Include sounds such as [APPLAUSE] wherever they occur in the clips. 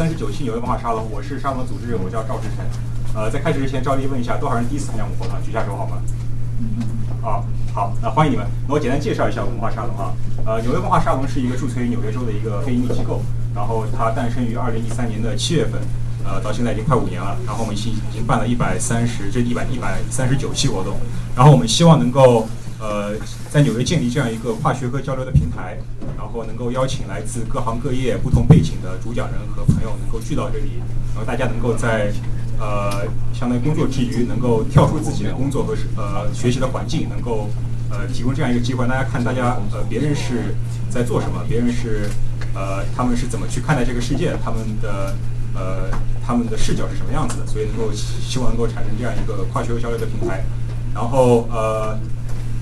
三十九期纽约文化沙龙，我是沙龙组织人，我叫赵志成。呃，在开始之前，照例问一下，多少人第一次参加我们活动？举下手好吗？啊，好，那欢迎你们。那我简单介绍一下文化沙龙啊。呃，纽约文化沙龙是一个驻村于纽约州的一个非营利机构，然后它诞生于二零一三年的七月份，呃，到现在已经快五年了。然后我们已经已经办了一百三十，这一百一百三十九期活动。然后我们希望能够。呃，在纽约建立这样一个跨学科交流的平台，然后能够邀请来自各行各业、不同背景的主讲人和朋友能够聚到这里，然后大家能够在呃相当于工作之余，能够跳出自己的工作和呃学习的环境，能够呃提供这样一个机会，大家看大家呃别人是在做什么，别人是呃他们是怎么去看待这个世界，他们的呃他们的视角是什么样子的，所以能够希望能够产生这样一个跨学科交流的平台，然后呃。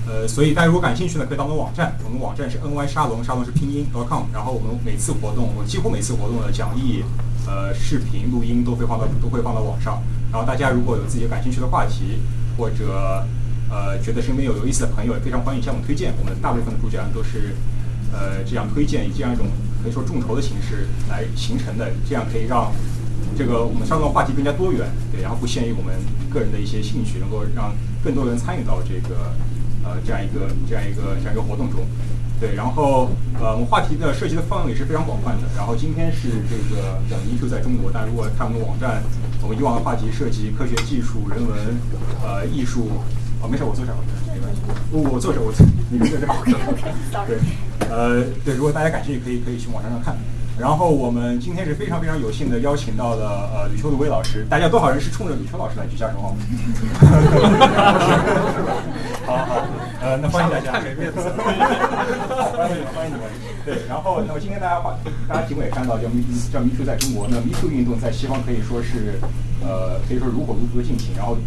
呃，所以大家如果感兴趣呢，可以到我们网站，我们网站是 ny 沙龙，沙龙是拼音 dot .com，然后我们每次活动，我几乎每次活动的讲义、呃视频、录音都会放到都会放到网上。然后大家如果有自己感兴趣的话题，或者呃觉得身边有有意思的朋友，也非常欢迎向我们推荐。我们大部分的主讲人都是呃这样推荐，以这样一种可以说众筹的形式来形成的，这样可以让这个我们沙龙话题更加多元，对，然后不限于我们个人的一些兴趣，能够让更多人参与到这个。呃，这样一个这样一个这样一个活动中，对，然后呃，我们话题的涉及的范围也是非常广泛的。然后今天是这个讲 Me Too 在中国，但如果看我们的网站，我们以往的话题涉及科学技术、人文、呃艺术，哦，没事，我坐这儿，没关系，我我坐这儿，我你们坐这儿。对，呃，对，如果大家感兴趣，可以可以去网站上看。然后我们今天是非常非常有幸的邀请到了呃吕秋的威老师，大家多少人是冲着吕秋老师来举下手好吗？[LAUGHS] 好好，呃，那欢迎大家，欢迎你们，欢迎你们。对，然后那么今天大家话，大家题目也看到叫迷叫迷途在中国，那迷途运动在西方可以说是呃可以说如火如荼的进行，然后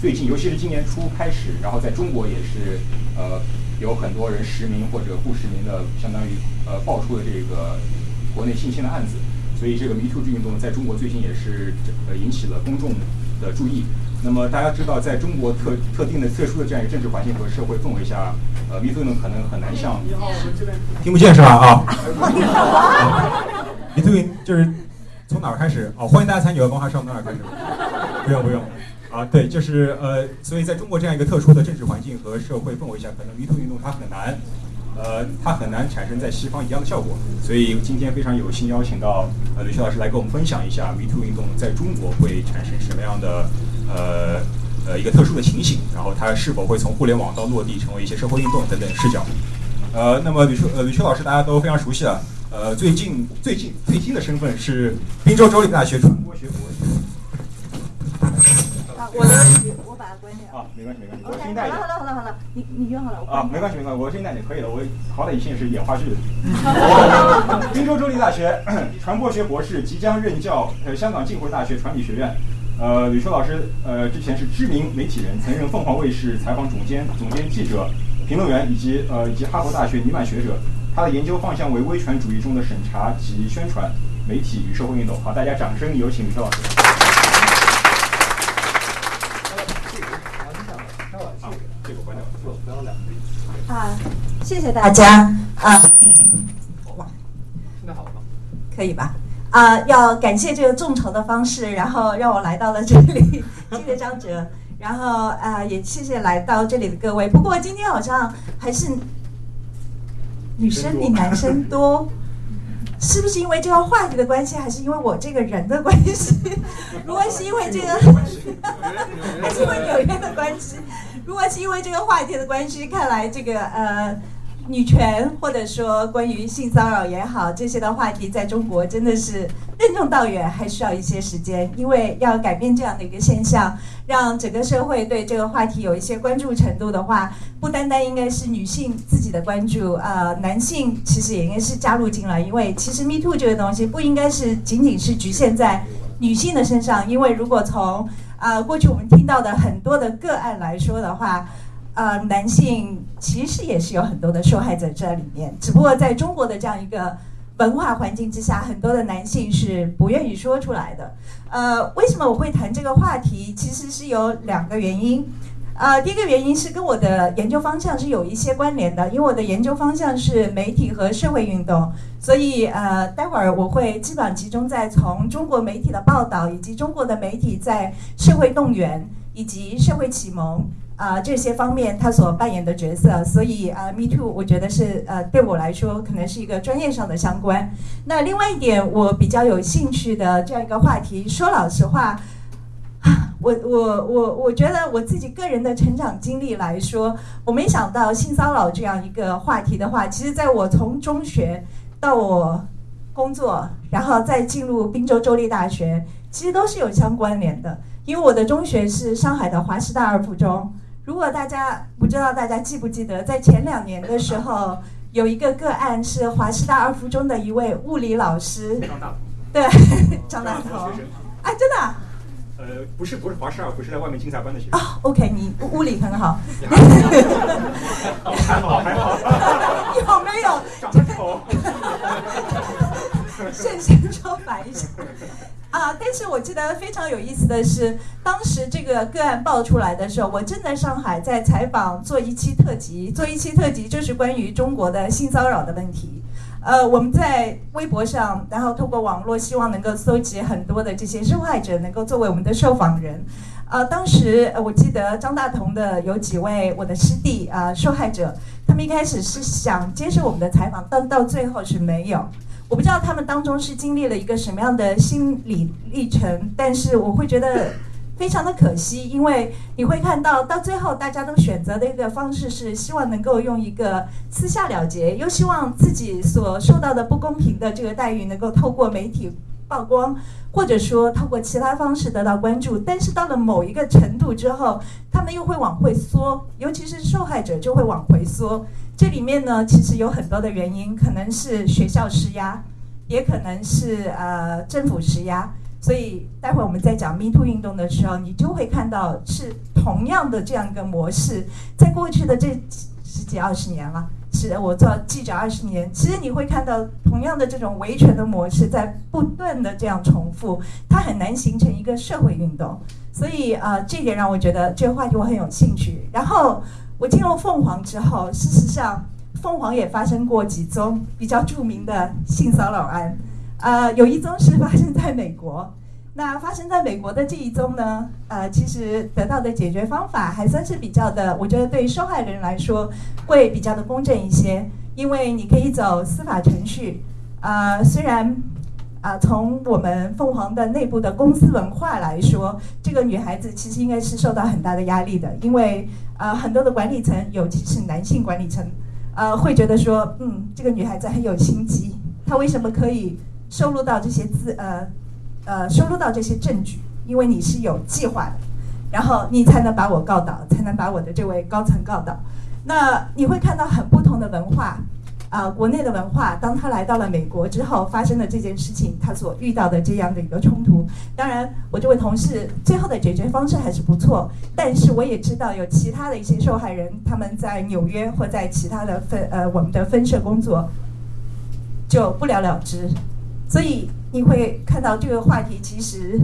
最近尤其是今年初开始，然后在中国也是呃有很多人实名或者不实名的，相当于呃爆出了这个。国内性侵的案子，所以这个 MeToo 运动在中国最近也是呃引起了公众的注意。那么大家知道，在中国特特定的特殊的这样一个政治环境和社会氛围下，呃，MeToo 运动可能很难像听不见是吧？啊，[LAUGHS] MeToo 就是从哪儿开始？哦，欢迎大家参与文化上从哪儿开始？不用不用，啊，对，就是呃，所以在中国这样一个特殊的政治环境和社会氛围下，可能 MeToo 运动它很难。呃，它很难产生在西方一样的效果，所以今天非常有幸邀请到呃吕秋老师来跟我们分享一下 Me Too 运动在中国会产生什么样的呃呃一个特殊的情形，然后它是否会从互联网到落地成为一些社会运动等等视角。呃，那么吕秋呃吕秋老师大家都非常熟悉了，呃，最近最近最新的身份是滨州州立大学传播学博士。我的。啊，没关系，没关系，我声音大一点。好了，好了，好了，你你约好了。啊，没关系，没关系，我声音大一点可以了。我好歹以前也是演话剧的。[LAUGHS] 滨州州立大学传播学博士，即将任教呃香港浸会大学传理学院。呃，吕秋老师呃之前是知名媒体人，曾任凤凰卫视采访总监、总监记者、评论员，以及呃以及哈佛大学尼曼学者。他的研究方向为威权主义中的审查及宣传、媒体与社会运动。好，大家掌声有请吕秋老师。谢谢大家啊！哇，现在好了吗？可以吧？啊，要感谢这个众筹的方式，然后让我来到了这里。谢 [LAUGHS] 谢张哲，然后啊，也谢谢来到这里的各位。不过今天好像还是女生比男生多，[LAUGHS] 是不是因为这个话题的关系，还是因为我这个人的关系？[LAUGHS] 如果是因为这个，还是因为纽约的关系？如果是因为这个话题的关系，看来这个呃，女权或者说关于性骚扰也好，这些的话题在中国真的是任重道远，还需要一些时间。因为要改变这样的一个现象，让整个社会对这个话题有一些关注程度的话，不单单应该是女性自己的关注，呃，男性其实也应该是加入进来。因为其实 Me Too 这个东西不应该是仅仅是局限在女性的身上，因为如果从啊，过去我们听到的很多的个案来说的话，呃，男性其实也是有很多的受害者在里面，只不过在中国的这样一个文化环境之下，很多的男性是不愿意说出来的。呃，为什么我会谈这个话题？其实是有两个原因。呃，第一个原因是跟我的研究方向是有一些关联的，因为我的研究方向是媒体和社会运动，所以呃，待会儿我会基本上集中在从中国媒体的报道，以及中国的媒体在社会动员以及社会启蒙啊这些方面他所扮演的角色。所以啊，Me Too，我觉得是呃对我来说可能是一个专业上的相关。那另外一点，我比较有兴趣的这样一个话题，说老实话。[LAUGHS] 我我我我觉得我自己个人的成长经历来说，我没想到性骚扰这样一个话题的话，其实在我从中学到我工作，然后再进入滨州州立大学，其实都是有相关联的。因为我的中学是上海的华师大二附中。如果大家不知道，大家记不记得，在前两年的时候，有一个个案是华师大二附中的一位物理老师，张大对，[LAUGHS] 张大头，哎，真的。呃，不是，不是华师二，不是在外面竞赛班的学生。哦，OK，你物理很好。[LAUGHS] 还好，还好。有没有？长头。[LAUGHS] 现身说法一下。啊，但是我记得非常有意思的是，当时这个个案爆出来的时候，我正在上海在采访，做一期特辑，做一期特辑就是关于中国的性骚扰的问题。呃，我们在微博上，然后通过网络，希望能够搜集很多的这些受害者，能够作为我们的受访人。呃，当时我记得张大同的有几位我的师弟啊，受害者，他们一开始是想接受我们的采访，但到最后是没有。我不知道他们当中是经历了一个什么样的心理历程，但是我会觉得。非常的可惜，因为你会看到，到最后大家都选择的一个方式是希望能够用一个私下了结，又希望自己所受到的不公平的这个待遇能够透过媒体曝光，或者说透过其他方式得到关注。但是到了某一个程度之后，他们又会往回缩，尤其是受害者就会往回缩。这里面呢，其实有很多的原因，可能是学校施压，也可能是呃政府施压。所以，待会儿我们在讲 Me Too 运动的时候，你就会看到是同样的这样一个模式，在过去的这十几二十年了，是我做记者二十年，其实你会看到同样的这种维权的模式在不断的这样重复，它很难形成一个社会运动。所以，呃，这点让我觉得这个话题我很有兴趣。然后，我进入凤凰之后，事实上，凤凰也发生过几宗比较著名的性骚扰案。呃，有一宗是发生在美国，那发生在美国的这一宗呢，呃，其实得到的解决方法还算是比较的，我觉得对受害人来说会比较的公正一些，因为你可以走司法程序。呃，虽然啊，从我们凤凰的内部的公司文化来说，这个女孩子其实应该是受到很大的压力的，因为呃，很多的管理层，尤其是男性管理层，呃，会觉得说，嗯，这个女孩子很有心机，她为什么可以？收录到这些资呃呃收录到这些证据，因为你是有计划的，然后你才能把我告倒，才能把我的这位高层告倒。那你会看到很不同的文化，啊，国内的文化，当他来到了美国之后，发生的这件事情，他所遇到的这样的一个冲突。当然，我这位同事最后的解决方式还是不错，但是我也知道有其他的一些受害人，他们在纽约或在其他的分呃我们的分社工作，就不了了之。所以你会看到这个话题，其实，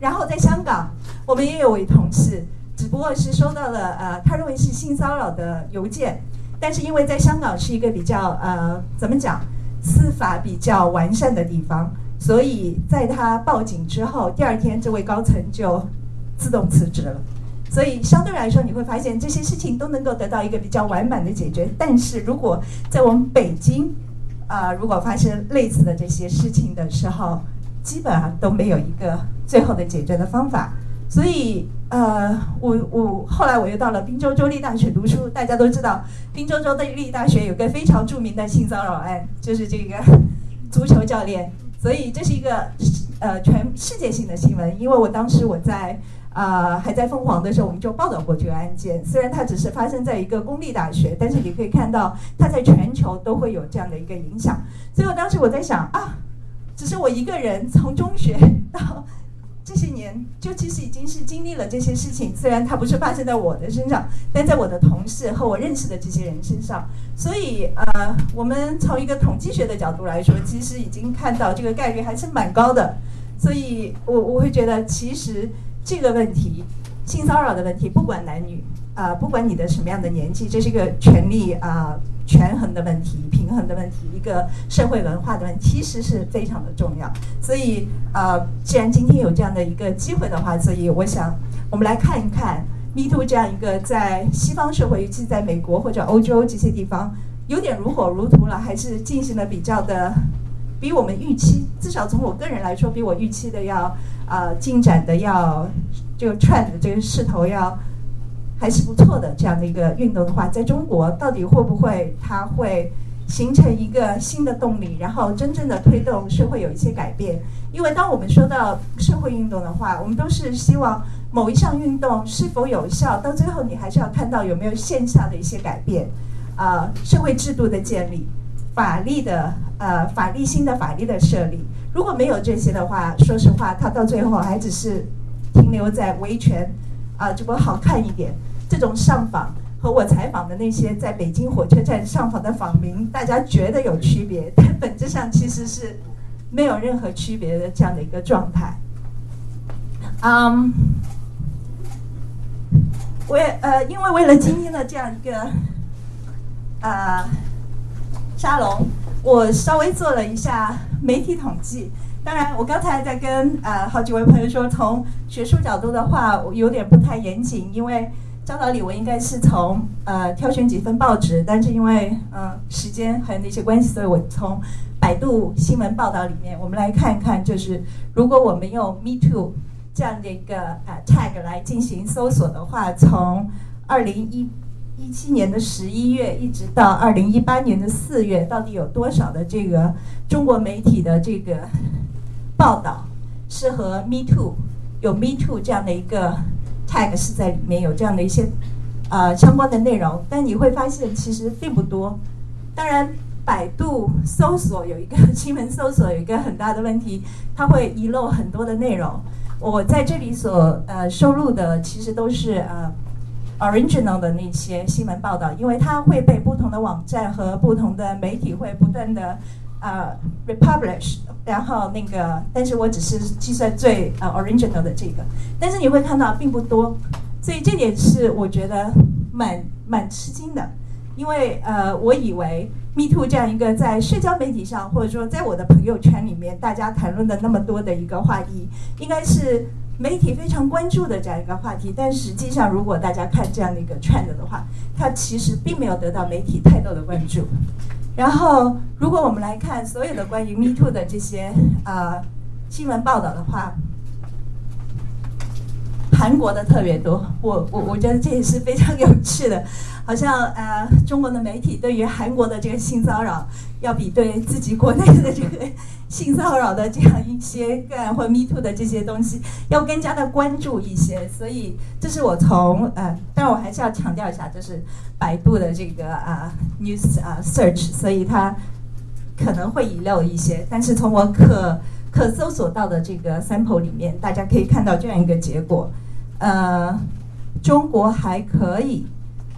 然后在香港，我们也有位同事，只不过是收到了呃，他认为是性骚扰的邮件，但是因为在香港是一个比较呃，怎么讲，司法比较完善的地方，所以在他报警之后，第二天这位高层就自动辞职了。所以相对来说，你会发现这些事情都能够得到一个比较完满的解决。但是如果在我们北京，啊，如果发生类似的这些事情的时候，基本上都没有一个最后的解决的方法。所以，呃，我我后来我又到了滨州州立大学读书。大家都知道，滨州州立大学有个非常著名的性骚扰案，就是这个足球教练。所以这是一个呃全世界性的新闻，因为我当时我在。啊，还在凤凰的时候，我们就报道过这个案件。虽然它只是发生在一个公立大学，但是你可以看到，它在全球都会有这样的一个影响。所以我当时我在想啊，只是我一个人从中学到这些年，就其实已经是经历了这些事情。虽然它不是发生在我的身上，但在我的同事和我认识的这些人身上。所以呃，我们从一个统计学的角度来说，其实已经看到这个概率还是蛮高的。所以我我会觉得，其实。这个问题，性骚扰的问题，不管男女，呃，不管你的什么样的年纪，这是一个权力啊权衡的问题、平衡的问题，一个社会文化的问题，其实是非常的重要。所以呃，既然今天有这样的一个机会的话，所以我想我们来看一看 Me Too 这样一个在西方社会，尤其在美国或者欧洲这些地方，有点如火如荼了，还是进行的比较的。比我们预期，至少从我个人来说，比我预期的要呃进展的要这个 trend 这个势头要还是不错的。这样的一个运动的话，在中国到底会不会它会形成一个新的动力，然后真正的推动社会有一些改变？因为当我们说到社会运动的话，我们都是希望某一项运动是否有效，到最后你还是要看到有没有线下的一些改变，啊，社会制度的建立。法律的呃，法律新的法律的设立，如果没有这些的话，说实话，它到最后还只是停留在维权啊，只不过好看一点。这种上访和我采访的那些在北京火车站上访的访民，大家觉得有区别，但本质上其实是没有任何区别的这样的一个状态。嗯，为呃，因为为了今天的这样一个啊。沙龙，我稍微做了一下媒体统计。当然，我刚才在跟呃好几位朋友说，从学术角度的话，我有点不太严谨，因为教导理我应该是从呃挑选几份报纸，但是因为嗯时间还有那些关系，所以我从百度新闻报道里面，我们来看一看，就是如果我们用 Me Too 这样的一个呃 tag 来进行搜索的话，从二零一。一七年的十一月，一直到二零一八年的四月，到底有多少的这个中国媒体的这个报道是和 Me Too 有 Me Too 这样的一个 tag 是在里面有这样的一些呃相关的内容？但你会发现其实并不多。当然，百度搜索有一个新闻搜索有一个很大的问题，它会遗漏很多的内容。我在这里所呃收录的其实都是呃。original 的那些新闻报道，因为它会被不同的网站和不同的媒体会不断的呃 republish，然后那个，但是我只是计算最呃 original 的这个，但是你会看到并不多，所以这点是我觉得蛮蛮吃惊的，因为呃我以为 Me Too 这样一个在社交媒体上或者说在我的朋友圈里面大家谈论的那么多的一个话题，应该是。媒体非常关注的这样一个话题，但实际上，如果大家看这样的一个 trend 的话，它其实并没有得到媒体太多的关注。然后，如果我们来看所有的关于 Me Too 的这些呃新闻报道的话，韩国的特别多。我我我觉得这也是非常有趣的。好像呃，中国的媒体对于韩国的这个性骚扰，要比对自己国内的这个性骚扰的这样一些个案或 Me Too 的这些东西，要更加的关注一些。所以，这是我从呃，但我还是要强调一下，就是百度的这个啊 News 啊 Search，所以它可能会遗漏一些。但是从我可可搜索到的这个 sample 里面，大家可以看到这样一个结果，呃，中国还可以。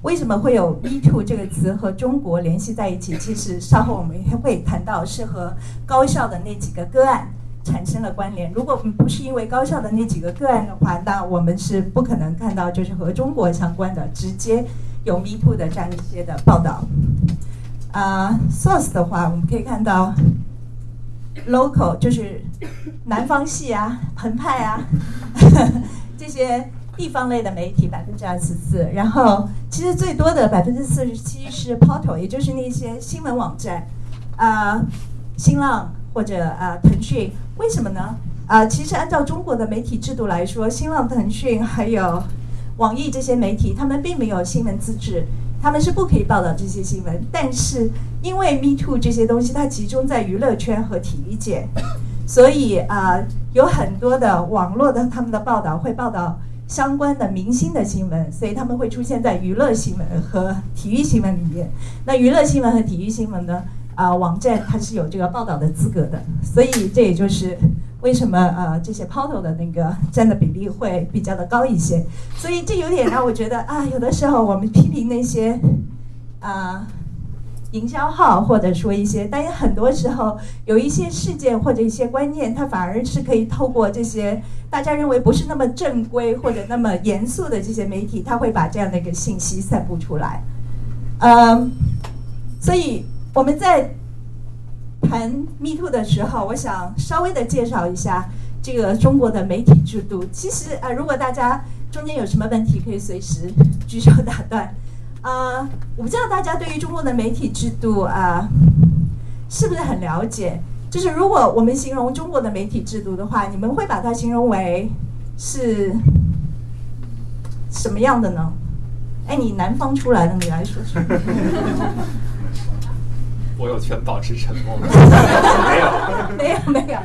为什么会有 “me too” 这个词和中国联系在一起？其实稍后我们也会谈到，是和高校的那几个个案产生了关联。如果不是因为高校的那几个个案的话，那我们是不可能看到就是和中国相关的直接有 “me too” 的这样一些的报道。啊，source 的话，我们可以看到 local 就是南方系啊、澎湃啊 [LAUGHS] 这些。地方类的媒体百分之二十四，然后其实最多的百分之四十七是 portal，也就是那些新闻网站，啊，新浪或者啊腾讯，为什么呢？啊，其实按照中国的媒体制度来说，新浪、腾讯还有网易这些媒体，他们并没有新闻资质，他们是不可以报道这些新闻。但是因为 Me Too 这些东西，它集中在娱乐圈和体育界，所以啊，有很多的网络的他们的报道会报道。相关的明星的新闻，所以他们会出现在娱乐新闻和体育新闻里面。那娱乐新闻和体育新闻呢？啊，网站它是有这个报道的资格的，所以这也就是为什么呃这些 portal 的那个占的比例会比较的高一些。所以这有点让我觉得啊，有的时候我们批评那些啊营销号，或者说一些，但是很多时候有一些事件或者一些观念，它反而是可以透过这些大家认为不是那么正规或者那么严肃的这些媒体，它会把这样的一个信息散布出来。嗯，所以我们在谈 Me Too 的时候，我想稍微的介绍一下这个中国的媒体制度。其实啊，如果大家中间有什么问题，可以随时举手打断。啊，我不知道大家对于中国的媒体制度啊，是不是很了解？就是如果我们形容中国的媒体制度的话，你们会把它形容为是什么样的呢？哎，你南方出来的，你来说说。[LAUGHS] 我有权保持沉默吗？[LAUGHS] 没有，没有，没有。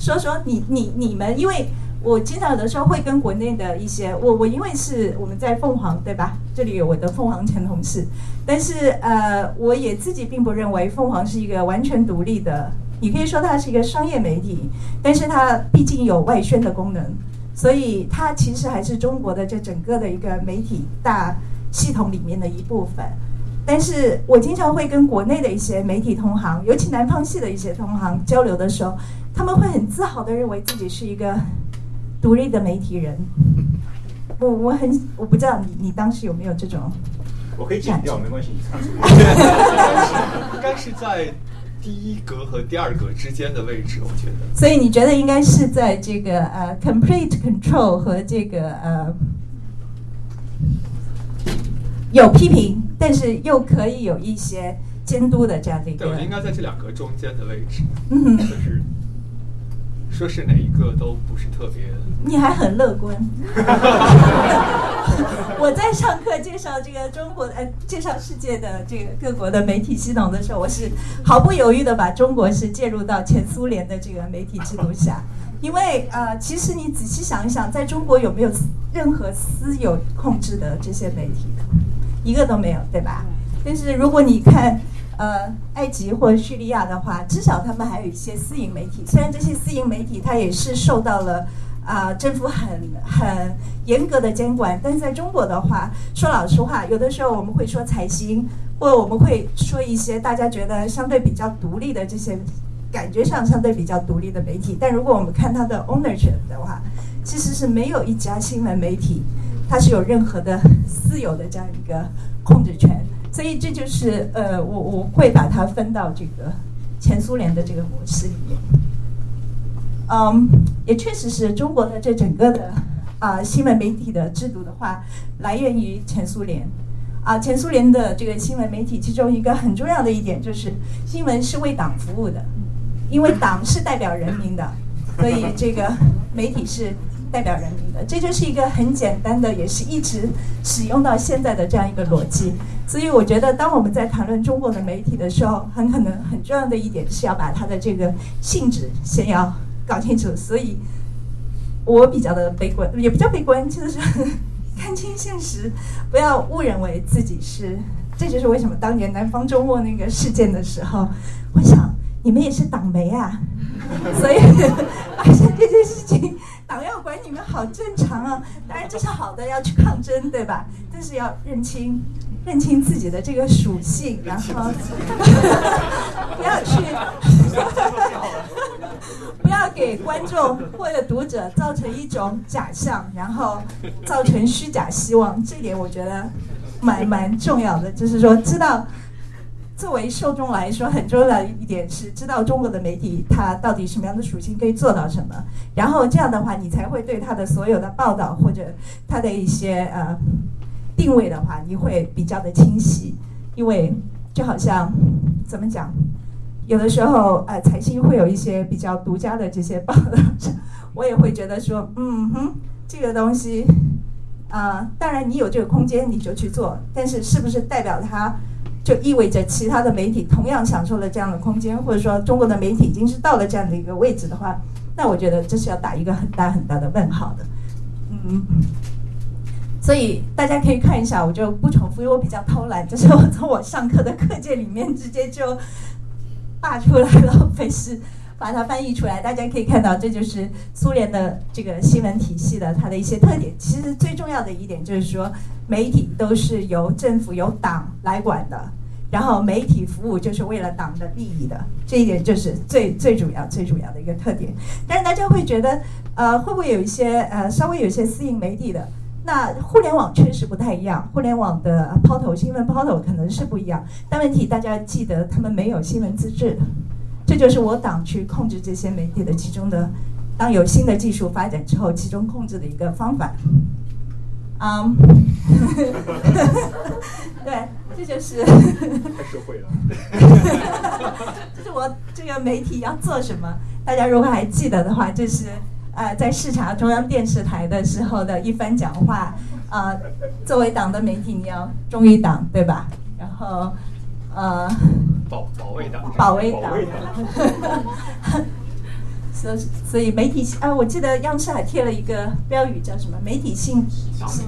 说说你你你们，因为。我经常有的时候会跟国内的一些我我因为是我们在凤凰对吧？这里有我的凤凰前同事，但是呃，我也自己并不认为凤凰是一个完全独立的。你可以说它是一个商业媒体，但是它毕竟有外宣的功能，所以它其实还是中国的这整个的一个媒体大系统里面的一部分。但是我经常会跟国内的一些媒体同行，尤其南方系的一些同行交流的时候，他们会很自豪的认为自己是一个。独立的媒体人，[LAUGHS] 我我很我不知道你你当时有没有这种，我可以剪掉没关系，你唱。[LAUGHS] 应该是在第一格和第二格之间的位置，我觉得。所以你觉得应该是在这个呃 complete control 和这个呃有批评，但是又可以有一些监督的这样的一个。对，应该在这两格中间的位置，嗯，就是。说是哪一个都不是特别。你还很乐观。[LAUGHS] 我在上课介绍这个中国呃，介绍世界的这个各国的媒体系统的时候，我是毫不犹豫的把中国是介入到前苏联的这个媒体制度下，因为呃，其实你仔细想一想，在中国有没有任何私有控制的这些媒体？一个都没有，对吧？但是如果你看。呃，埃及或叙利亚的话，至少他们还有一些私营媒体。虽然这些私营媒体它也是受到了啊政府很很严格的监管，但是在中国的话，说老实话，有的时候我们会说财新，或我们会说一些大家觉得相对比较独立的这些感觉上相对比较独立的媒体。但如果我们看它的 ownership 的话，其实是没有一家新闻媒体它是有任何的私有的这样一个控制权。所以这就是呃，我我会把它分到这个前苏联的这个模式里面。嗯，也确实是中国的这整个的啊新闻媒体的制度的话，来源于前苏联。啊，前苏联的这个新闻媒体，其中一个很重要的一点就是新闻是为党服务的，因为党是代表人民的，所以这个媒体是代表人民的。这就是一个很简单的，也是一直使用到现在的这样一个逻辑。所以我觉得，当我们在谈论中国的媒体的时候，很可能很重要的一点是要把它的这个性质先要搞清楚。所以，我比较的悲观，也不叫悲观，就是 [LAUGHS] 看清现实，不要误认为自己是。这就是为什么当年南方周末那个事件的时候，我想你们也是党媒啊，所以 [LAUGHS] 发现这件事情，党要管你们好正常啊。当然这是好的，要去抗争，对吧？但是要认清。认清自己的这个属性，然后 [LAUGHS] 不要去，[LAUGHS] 不要给观众或者读者造成一种假象，然后造成虚假希望。这点我觉得蛮蛮重要的，就是说知道作为受众来说很重要的一点是知道中国的媒体它到底什么样的属性可以做到什么，然后这样的话你才会对它的所有的报道或者它的一些呃。定位的话，你会比较的清晰，因为就好像怎么讲，有的时候呃，财新会有一些比较独家的这些报道，我也会觉得说，嗯哼，这个东西啊，当然你有这个空间你就去做，但是是不是代表它就意味着其他的媒体同样享受了这样的空间，或者说中国的媒体已经是到了这样的一个位置的话，那我觉得这是要打一个很大很大的问号的，嗯。所以大家可以看一下，我就不重复，因为我比较偷懒，就是我从我上课的课件里面直接就扒出来了，[LAUGHS] 费事把它翻译出来。大家可以看到，这就是苏联的这个新闻体系的它的一些特点。其实最重要的一点就是说，媒体都是由政府由党来管的。然后媒体服务就是为了党的利益的，这一点就是最最主要、最主要的一个特点。但是大家会觉得，呃，会不会有一些呃稍微有一些私营媒体的？那互联网确实不太一样，互联网的抛头新闻抛头可能是不一样，但问题大家记得，他们没有新闻资质，这就是我党去控制这些媒体的其中的，当有新的技术发展之后，其中控制的一个方法。嗯，[LAUGHS] 对，这就是太社会了。[LAUGHS] 这是我这个媒体要做什么？大家如果还记得的话，这是。呃，在视察中央电视台的时候的一番讲话，呃，作为党的媒体，你要忠于党，对吧？然后，呃，保保卫党，保卫党。[LAUGHS] 所所以媒体啊，我记得央视还贴了一个标语，叫什么？媒体信，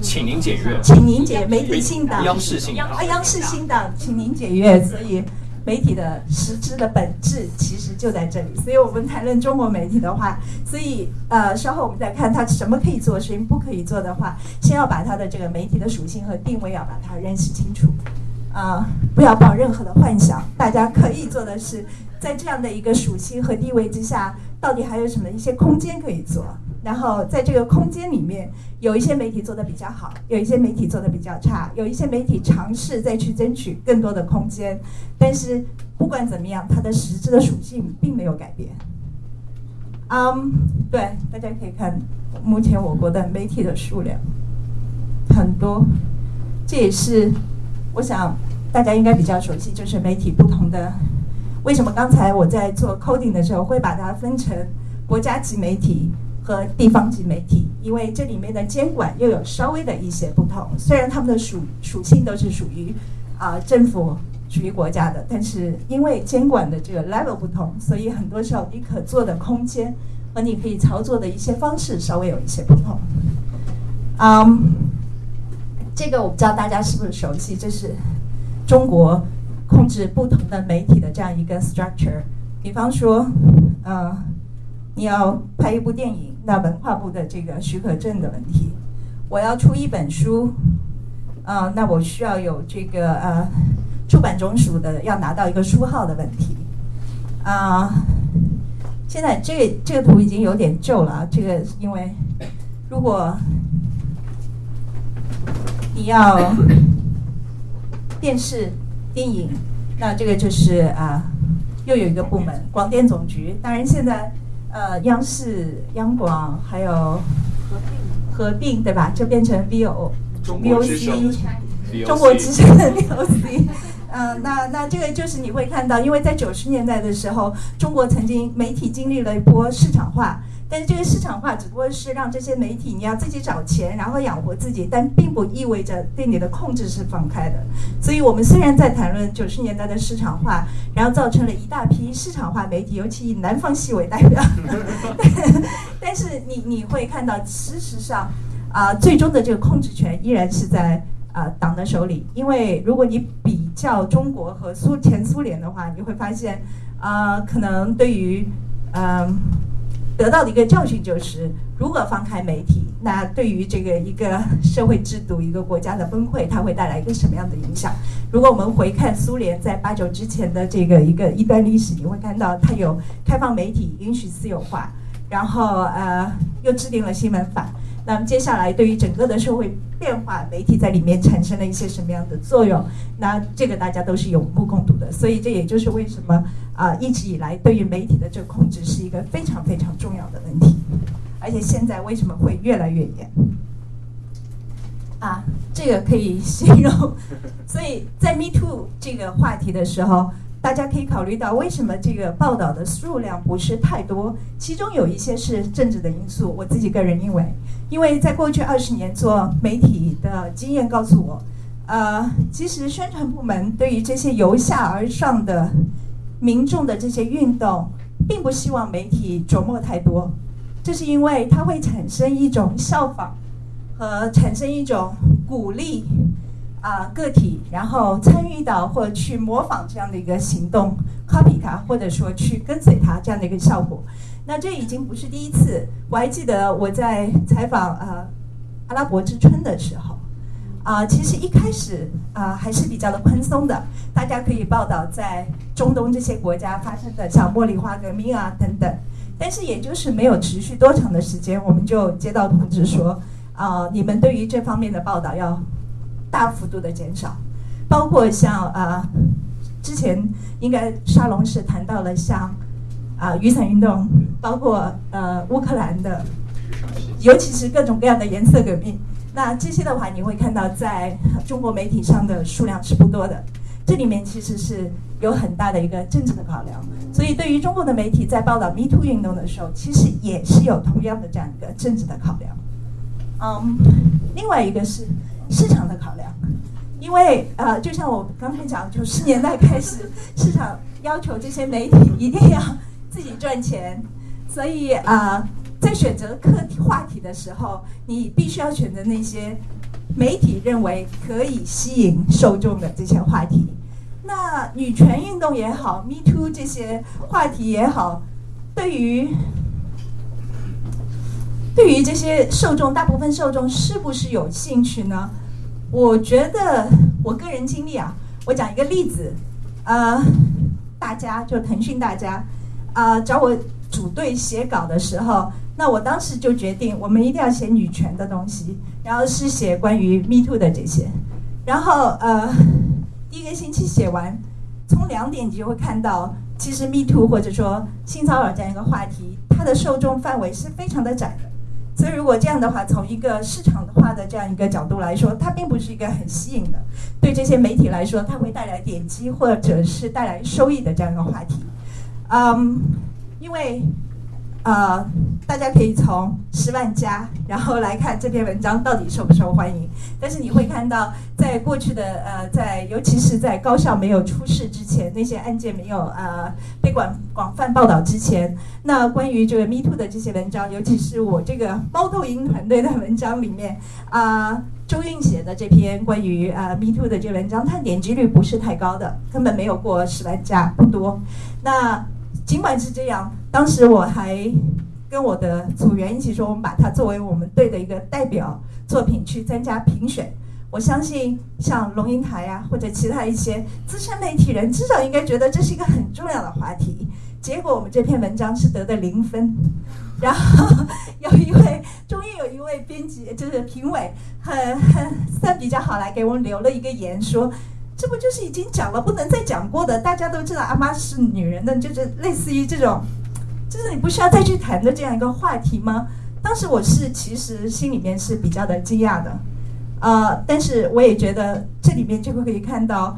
请您检阅，请您检媒体信党，央视信党啊，央视信党，请您检阅。所以。媒体的实质的本质其实就在这里，所以我们谈论中国媒体的话，所以呃，稍后我们再看它什么可以做，什么不可以做的话，先要把它的这个媒体的属性和定位要把它认识清楚，啊，不要抱任何的幻想。大家可以做的是，在这样的一个属性和地位之下，到底还有什么一些空间可以做。然后在这个空间里面，有一些媒体做的比较好，有一些媒体做的比较差，有一些媒体尝试再去争取更多的空间，但是不管怎么样，它的实质的属性并没有改变。嗯，对，大家可以看目前我国的媒体的数量很多，这也是我想大家应该比较熟悉，就是媒体不同的。为什么刚才我在做 coding 的时候会把它分成国家级媒体？和地方级媒体，因为这里面的监管又有稍微的一些不同。虽然他们的属属性都是属于啊政府属于国家的，但是因为监管的这个 level 不同，所以很多时候你可做的空间和你可以操作的一些方式稍微有一些不同。嗯，这个我不知道大家是不是熟悉，这是中国控制不同的媒体的这样一个 structure。比方说，嗯，你要拍一部电影。那文化部的这个许可证的问题，我要出一本书，啊，那我需要有这个呃出版总署的要拿到一个书号的问题，啊，现在这这个图已经有点旧了啊，这个因为如果你要电视电影，那这个就是啊又有一个部门广电总局，当然现在。呃，央视、央广还有合并合并，对吧？就变成 VO、VOC、中国之声的 VOC。嗯，[LAUGHS] 那那这个就是你会看到，因为在九十年代的时候，中国曾经媒体经历了一波市场化。但是这个市场化只不过是让这些媒体你要自己找钱，然后养活自己，但并不意味着对你的控制是放开的。所以我们虽然在谈论九十年代的市场化，然后造成了一大批市场化媒体，尤其以南方系为代表，[LAUGHS] 但是你你会看到，事实上啊，最终的这个控制权依然是在啊党的手里。因为如果你比较中国和苏前苏联的话，你会发现啊，可能对于嗯。得到的一个教训就是，如果放开媒体，那对于这个一个社会制度、一个国家的崩溃，它会带来一个什么样的影响？如果我们回看苏联在八九之前的这个一个一段历史，你会看到它有开放媒体、允许私有化，然后呃又制定了新闻法。那么接下来对于整个的社会变化，媒体在里面产生了一些什么样的作用？那这个大家都是有目共睹的。所以这也就是为什么啊一直以来对于媒体的这个控制是一个非常非常重要的问题，而且现在为什么会越来越严？啊，这个可以形容。[LAUGHS] 所以在 Me Too 这个话题的时候。大家可以考虑到，为什么这个报道的数量不是太多？其中有一些是政治的因素。我自己个人认为，因为在过去二十年做媒体的经验告诉我，呃，其实宣传部门对于这些由下而上的民众的这些运动，并不希望媒体琢磨太多。这是因为它会产生一种效仿和产生一种鼓励。啊，个体然后参与到或去模仿这样的一个行动，copy 它，或者说去跟随它这样的一个效果。那这已经不是第一次。我还记得我在采访呃阿拉伯之春的时候，啊，其实一开始啊还是比较的宽松的，大家可以报道在中东这些国家发生的像茉莉花革命啊等等。但是也就是没有持续多长的时间，我们就接到通知说，啊，你们对于这方面的报道要大幅度的减少，包括像啊，之前应该沙龙是谈到了像啊雨伞运动，包括呃乌克兰的，尤其是各种各样的颜色革命，那这些的话你会看到在中国媒体上的数量是不多的。这里面其实是有很大的一个政治的考量，所以对于中国的媒体在报道 Me Too 运动的时候，其实也是有同样的这样一个政治的考量。嗯，另外一个是市场的考量，因为呃，就像我刚才讲，九十年代开始，[LAUGHS] 市场要求这些媒体一定要自己赚钱，所以啊，在选择课题话题的时候，你必须要选择那些。媒体认为可以吸引受众的这些话题，那女权运动也好，Me Too 这些话题也好，对于对于这些受众，大部分受众是不是有兴趣呢？我觉得我个人经历啊，我讲一个例子，呃，大家就腾讯大家啊找我组队写稿的时候。那我当时就决定，我们一定要写女权的东西，然后是写关于 Me Too 的这些，然后呃，第一个星期写完，从两点你就会看到，其实 Me Too 或者说性骚扰这样一个话题，它的受众范围是非常的窄，所以如果这样的话，从一个市场化的这样一个角度来说，它并不是一个很吸引的，对这些媒体来说，它会带来点击或者是带来收益的这样一个话题，嗯，因为。呃，大家可以从十万加，然后来看这篇文章到底受不受欢迎。但是你会看到，在过去的呃，在尤其是在高校没有出事之前，那些案件没有呃被广广泛报道之前，那关于这个 Me Too 的这些文章，尤其是我这个猫头鹰团队的文章里面，啊，周韵写的这篇关于啊 Me Too 的这文章，它点击率不是太高的，根本没有过十万加，不多。那尽管是这样，当时我还跟我的组员一起说，我们把它作为我们队的一个代表作品去参加评选。我相信像龙应台啊，或者其他一些资深媒体人，至少应该觉得这是一个很重要的话题。结果我们这篇文章是得的零分。[LAUGHS] 然后有一位，终于有一位编辑，就是评委，很很算比较好，来给我们留了一个言说。这不就是已经讲了不能再讲过的？大家都知道阿妈是女人的，就是类似于这种，就是你不需要再去谈的这样一个话题吗？当时我是其实心里面是比较的惊讶的，呃，但是我也觉得这里面就会可以看到，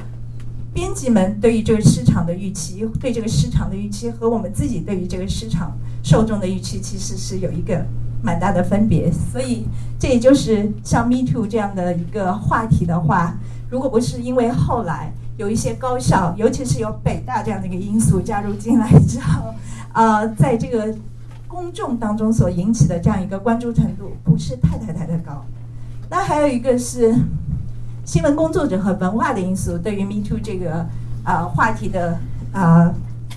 编辑们对于这个市场的预期，对这个市场的预期和我们自己对于这个市场受众的预期，其实是有一个蛮大的分别。所以这也就是像 Me Too 这样的一个话题的话。如果不是因为后来有一些高校，尤其是有北大这样的一个因素加入进来之后，呃，在这个公众当中所引起的这样一个关注程度不是太太太的高。那还有一个是新闻工作者和文化的因素，对于 Me Too 这个啊话题的啊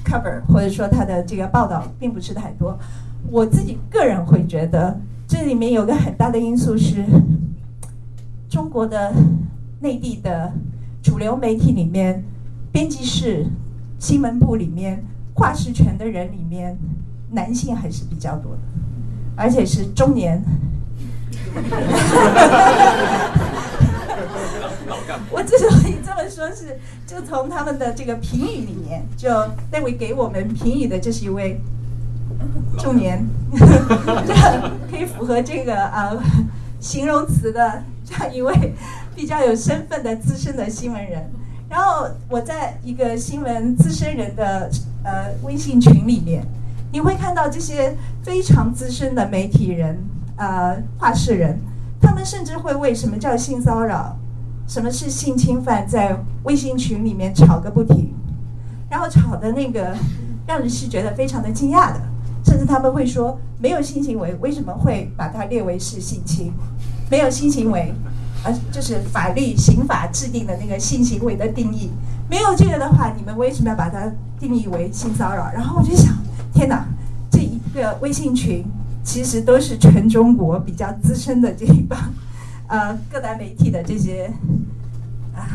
cover 或者说它的这个报道并不是太多。我自己个人会觉得这里面有个很大的因素是中国的。内地的主流媒体里面，编辑室、新闻部里面，话事权的人里面，男性还是比较多的，而且是中年。我之所以这么说，是就从他们的这个评语里面，就那位给我们评语的，这是一位中年，这 [LAUGHS] 可以符合这个呃形容词的这样一位。比较有身份的资深的新闻人，然后我在一个新闻资深人的呃微信群里面，你会看到这些非常资深的媒体人、呃话事人，他们甚至会为什么叫性骚扰、什么是性侵犯，在微信群里面吵个不停，然后吵的那个让人是觉得非常的惊讶的，甚至他们会说没有性行为，为什么会把它列为是性侵？没有性行为。呃，就是法律刑法制定的那个性行为的定义，没有这个的话，你们为什么要把它定义为性骚扰？然后我就想，天哪，这一个微信群其实都是全中国比较资深的这一帮，呃各大媒体的这些啊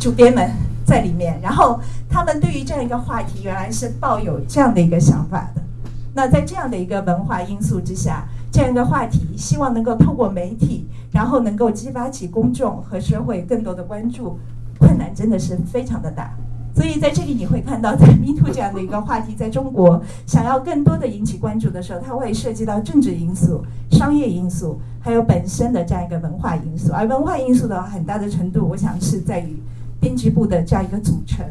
主编们在里面，然后他们对于这样一个话题原来是抱有这样的一个想法的。那在这样的一个文化因素之下，这样一个话题，希望能够透过媒体，然后能够激发起公众和社会更多的关注，困难真的是非常的大。所以在这里你会看到，在 [LAUGHS] Me Too 这样的一个话题，在中国想要更多的引起关注的时候，它会涉及到政治因素、商业因素，还有本身的这样一个文化因素。而文化因素的很大的程度，我想是在于编辑部的这样一个组成。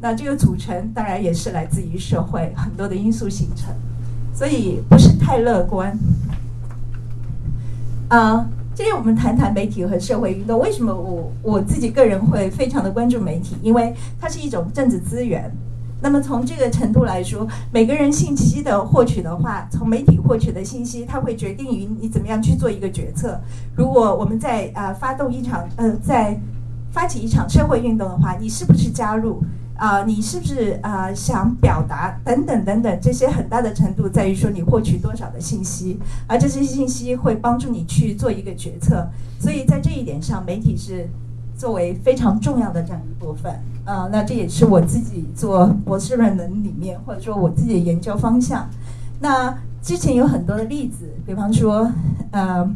那这个组成当然也是来自于社会很多的因素形成，所以不是太乐观。啊。今天我们谈谈媒体和社会运动。为什么我我自己个人会非常的关注媒体？因为它是一种政治资源。那么从这个程度来说，每个人信息的获取的话，从媒体获取的信息，它会决定于你怎么样去做一个决策。如果我们在啊发动一场呃在发起一场社会运动的话，你是不是加入？啊，你是不是啊想表达等等等等这些很大的程度在于说你获取多少的信息，而这些信息会帮助你去做一个决策。所以在这一点上，媒体是作为非常重要的这样一部分。啊，那这也是我自己做博士论文里面或者说我自己的研究方向。那之前有很多的例子，比方说，呃，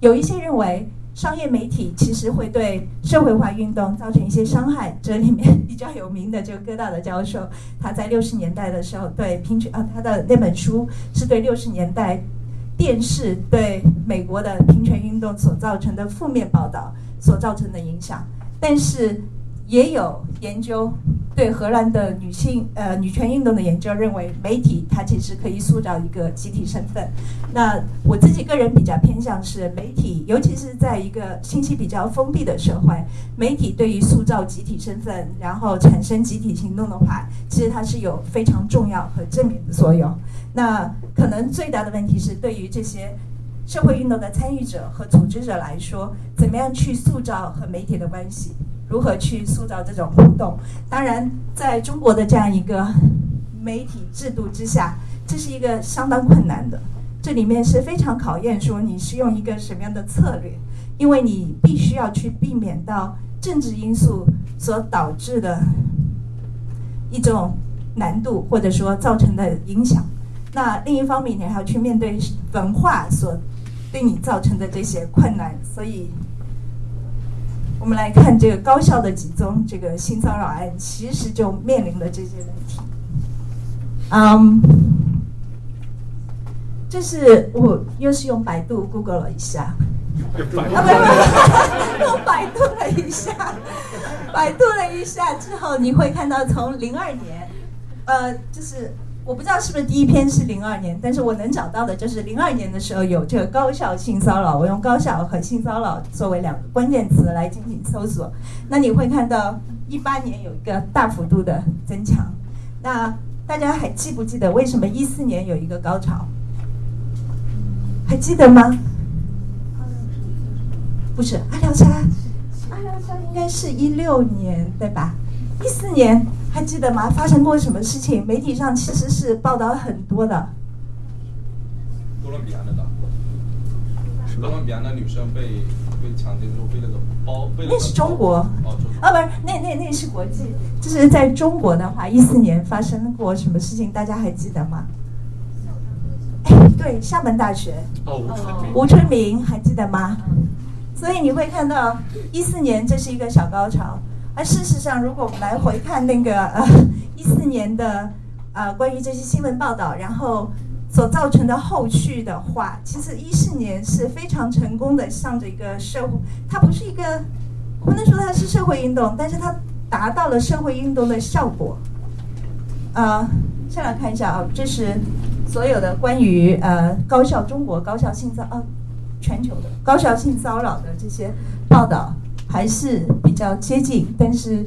有一些认为。商业媒体其实会对社会化运动造成一些伤害。这里面比较有名的就哥大的教授，他在六十年代的时候对平权啊，他的那本书是对六十年代电视对美国的平权运动所造成的负面报道所造成的影响，但是。也有研究对荷兰的女性呃女权运动的研究认为，媒体它其实可以塑造一个集体身份。那我自己个人比较偏向是媒体，尤其是在一个信息比较封闭的社会，媒体对于塑造集体身份，然后产生集体行动的话，其实它是有非常重要和正面的作用。那可能最大的问题是对于这些社会运动的参与者和组织者来说，怎么样去塑造和媒体的关系？如何去塑造这种互动？当然，在中国的这样一个媒体制度之下，这是一个相当困难的。这里面是非常考验说你是用一个什么样的策略，因为你必须要去避免到政治因素所导致的一种难度，或者说造成的影响。那另一方面，你还要去面对文化所对你造成的这些困难，所以。我们来看这个高校的几宗这个性骚扰案，其实就面临了这些问题。嗯，这是我又是用百度 Google 了一下，啊不不不，[LAUGHS] 用百度了一下，百度了一下之后，你会看到从零二年，呃，就是。我不知道是不是第一篇是零二年，但是我能找到的就是零二年的时候有这个高校性骚扰，我用高校和性骚扰作为两个关键词来进行搜索。那你会看到一八年有一个大幅度的增强。那大家还记不记得为什么一四年有一个高潮？还记得吗？不是阿廖沙，阿廖沙应该是一六年对吧？一四年。还记得吗？发生过什么事情？媒体上其实是报道很多的。哥伦比亚的，是哥伦比亚的女生被被强奸之后被那个包被那是中国哦，啊不是，那那那是国际。就是在中国的话，一四年发生过什么事情？大家还记得吗？哎，对，厦门大学哦，吴春明，吴春明还记得吗？所以你会看到一四年这是一个小高潮。而事实上，如果我们来回看那个呃一四年的呃关于这些新闻报道，然后所造成的后续的话，其实一四年是非常成功的，向着一个社会，它不是一个不能说它是社会运动，但是它达到了社会运动的效果。呃，先来看一下啊，这是所有的关于呃高校中国高校性骚呃全球的高校性骚扰的这些报道。还是比较接近，但是，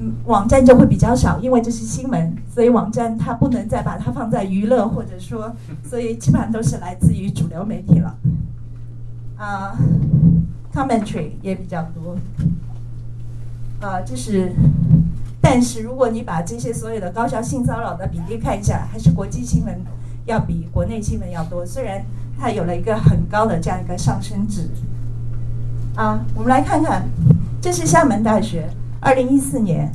嗯，网站就会比较少，因为这是新闻，所以网站它不能再把它放在娱乐，或者说，所以基本上都是来自于主流媒体了。啊，commentary 也比较多。啊，就是，但是如果你把这些所有的高校性骚扰的比例看一下，还是国际新闻要比国内新闻要多，虽然。它有了一个很高的这样一个上升值。啊，我们来看看，这是厦门大学，二零一四年，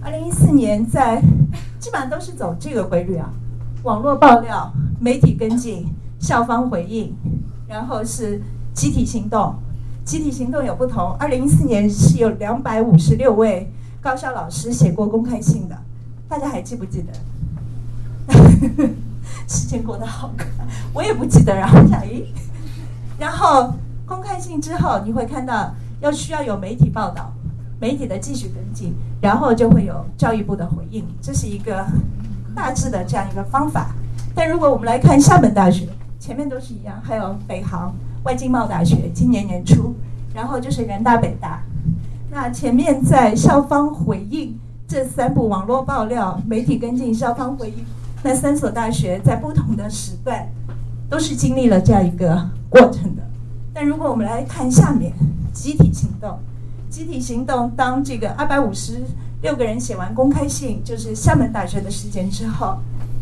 二零一四年在基本上都是走这个规律啊，网络爆料、媒体跟进、校方回应，然后是集体行动。集体行动有不同，二零一四年是有两百五十六位高校老师写过公开信的，大家还记不记得？[LAUGHS] 时间过得好快，我也不记得。然后想，咦，[LAUGHS] 然后公开信之后，你会看到要需要有媒体报道，媒体的继续跟进，然后就会有教育部的回应，这是一个大致的这样一个方法。但如果我们来看厦门大学，前面都是一样，还有北航、外经贸大学，今年年初，然后就是人大、北大。那前面在校方回应这三部网络爆料、媒体跟进、校方回应。那三所大学在不同的时段，都是经历了这样一个过程的。那如果我们来看下面，集体行动，集体行动，当这个二百五十六个人写完公开信，就是厦门大学的事件之后，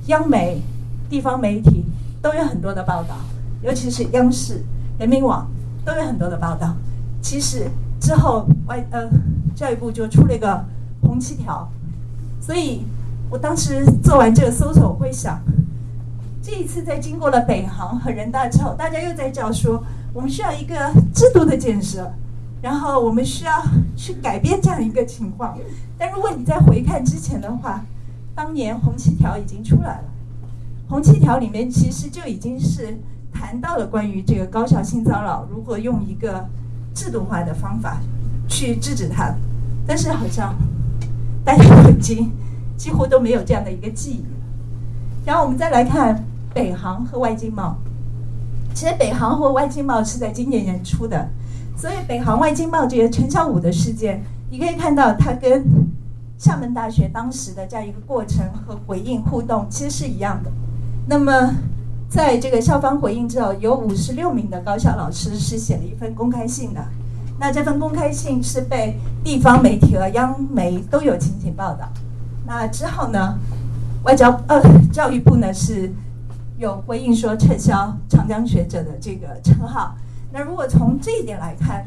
央媒、地方媒体都有很多的报道，尤其是央视、人民网都有很多的报道。其实之后外呃教育部就出了一个红七条，所以。我当时做完这个搜索，我会想，这一次在经过了北航和人大之后，大家又在叫说，我们需要一个制度的建设，然后我们需要去改变这样一个情况。但如果你再回看之前的话，当年红七条已经出来了，红七条里面其实就已经是谈到了关于这个高校性骚扰如何用一个制度化的方法去制止它，但是好像大家已经。几乎都没有这样的一个记忆。然后我们再来看北航和外经贸。其实北航和外经贸是在今年年初的，所以北航外经贸这个陈小武的事件，你可以看到它跟厦门大学当时的这样一个过程和回应互动其实是一样的。那么在这个校方回应之后，有五十六名的高校老师是写了一份公开信的。那这份公开信是被地方媒体和央媒都有进行报道。那之后呢？外交呃，教育部呢是有回应说撤销长江学者的这个称号。那如果从这一点来看，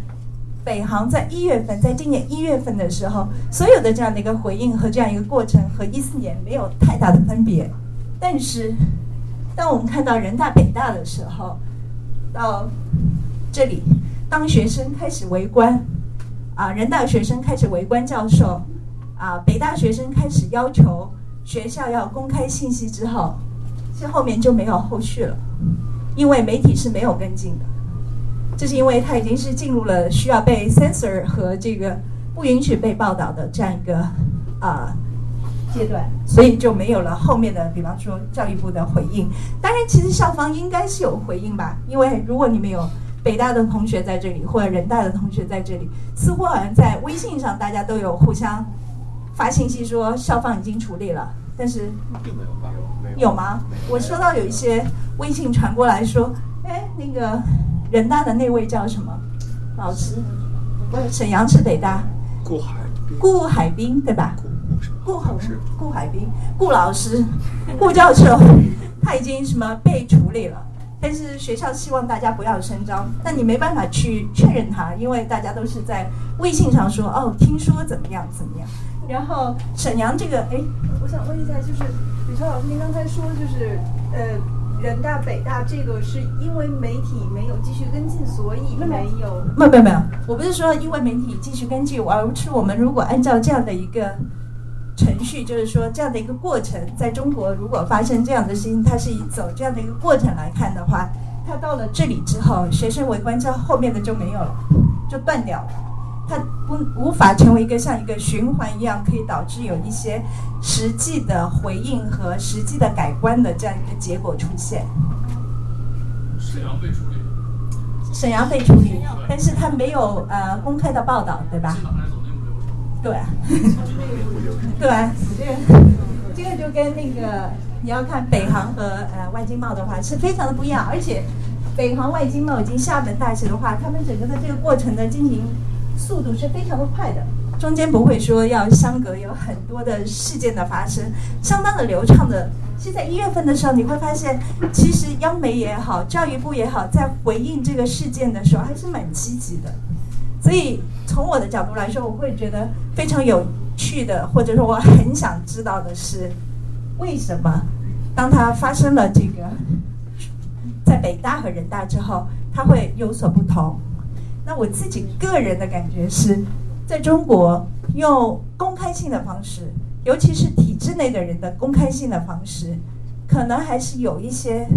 北航在一月份，在今年一月份的时候，所有的这样的一个回应和这样一个过程，和一四年没有太大的分别。但是，当我们看到人大北大的时候，到这里，当学生开始围观，啊，人大学生开始围观教授。啊，北大学生开始要求学校要公开信息之后，这后面就没有后续了，因为媒体是没有跟进的，这是因为它已经是进入了需要被 censor 和这个不允许被报道的这样一个啊阶段，所以就没有了后面的，比方说教育部的回应。当然，其实校方应该是有回应吧，因为如果你们有北大的同学在这里，或者人大的同学在这里，似乎好像在微信上大家都有互相。发信息说校方已经处理了，但是并没有吧，有吗？我收到有一些微信传过来说，哎，那个人大的那位叫什么老师？沈阳是北大顾海顾海滨对吧？顾顾师顾海滨顾老师顾教授，他已经什么被处理了？但是学校希望大家不要声张，但你没办法去确认他，因为大家都是在微信上说哦，听说怎么样怎么样。然后沈阳这个，哎，我想问一下，就是李超老师，您刚才说就是，呃，人大北大这个是因为媒体没有继续跟进，所以没有。没有没有没有，我不是说因为媒体继续跟进，而是我们如果按照这样的一个程序，就是说这样的一个过程，在中国如果发生这样的事情，它是以走这样的一个过程来看的话，它到了这里之后，学生围观之后，后面的就没有了，就断掉了。它不无法成为一个像一个循环一样，可以导致有一些实际的回应和实际的改观的这样一个结果出现。沈阳被处理，沈阳被处理，但是他没有呃公开的报道，对吧？对，对，这个这个就跟那个你要看北航和呃外经贸的话是非常的不一样，而且北航外经贸以及厦门大学的话，他们整个的这个过程的进行。速度是非常的快的，中间不会说要相隔有很多的事件的发生，相当的流畅的。其实在一月份的时候，你会发现，其实央媒也好，教育部也好，在回应这个事件的时候，还是蛮积极的。所以从我的角度来说，我会觉得非常有趣的，或者说我很想知道的是，为什么当它发生了这个在北大和人大之后，它会有所不同？那我自己个人的感觉是，在中国用公开性的方式。尤其是体制内的人的公开性的方式，可能还是有一些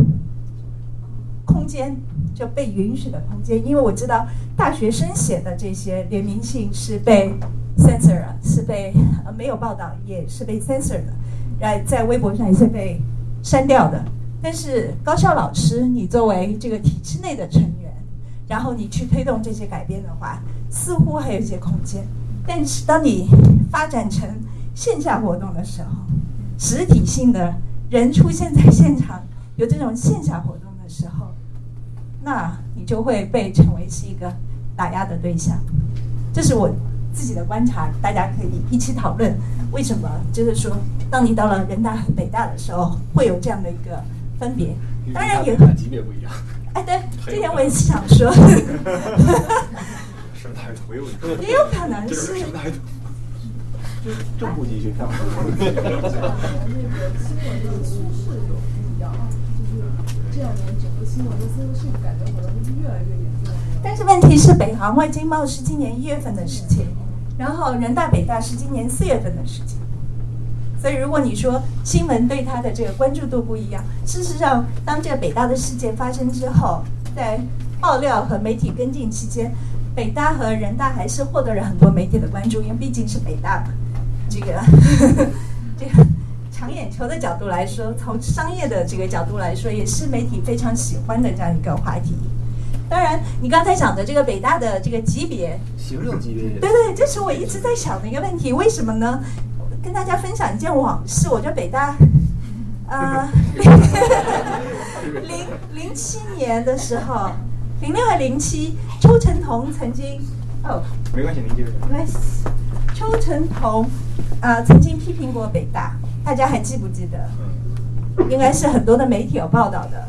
空间就被允许的空间，因为我知道大学生写的这些联名信是被 censor 了，是被呃没有报道，也是被 censor 的，在在微博上也是被删掉的。但是高校老师，你作为这个体制内的成员，然后你去推动这些改变的话，似乎还有一些空间。但是当你发展成线下活动的时候，实体性的人出现在现场，有这种线下活动的时候，那你就会被称为是一个打压的对象。这是我自己的观察，大家可以一起讨论为什么。就是说，当你到了人大和北大的时候，会有这样的一个分别。当然也级别不一样。哎，对，这点我也是想说。什么态度？没有。也有可能是。什么态度？正部级学校。那个新闻的趋势有不一样，就是这两年整个新闻的 censorship 感觉好像是越来越严重。但是问题是，北航外经贸是今年一月份的事情，然后人大北大是今年四月份的事情。所以如果你说新闻对它的这个关注度不一样，事实上，当这个北大的事件发生之后，在爆料和媒体跟进期间，北大和人大还是获得了很多媒体的关注，因为毕竟是北大嘛。这个 [LAUGHS] 这个抢眼球的角度来说，从商业的这个角度来说，也是媒体非常喜欢的这样一个话题。当然，你刚才讲的这个北大的这个级别，行政级别，对对，这是我一直在想的一个问题。为什么呢？跟大家分享一件往事，我觉得北大，呃，[LAUGHS] 零零七年的时候，零六还零七，邱成彤曾经，哦，没关系，您接着。没关系。邱成彤，啊，曾经批评过北大，大家还记不记得？应该是很多的媒体有报道的，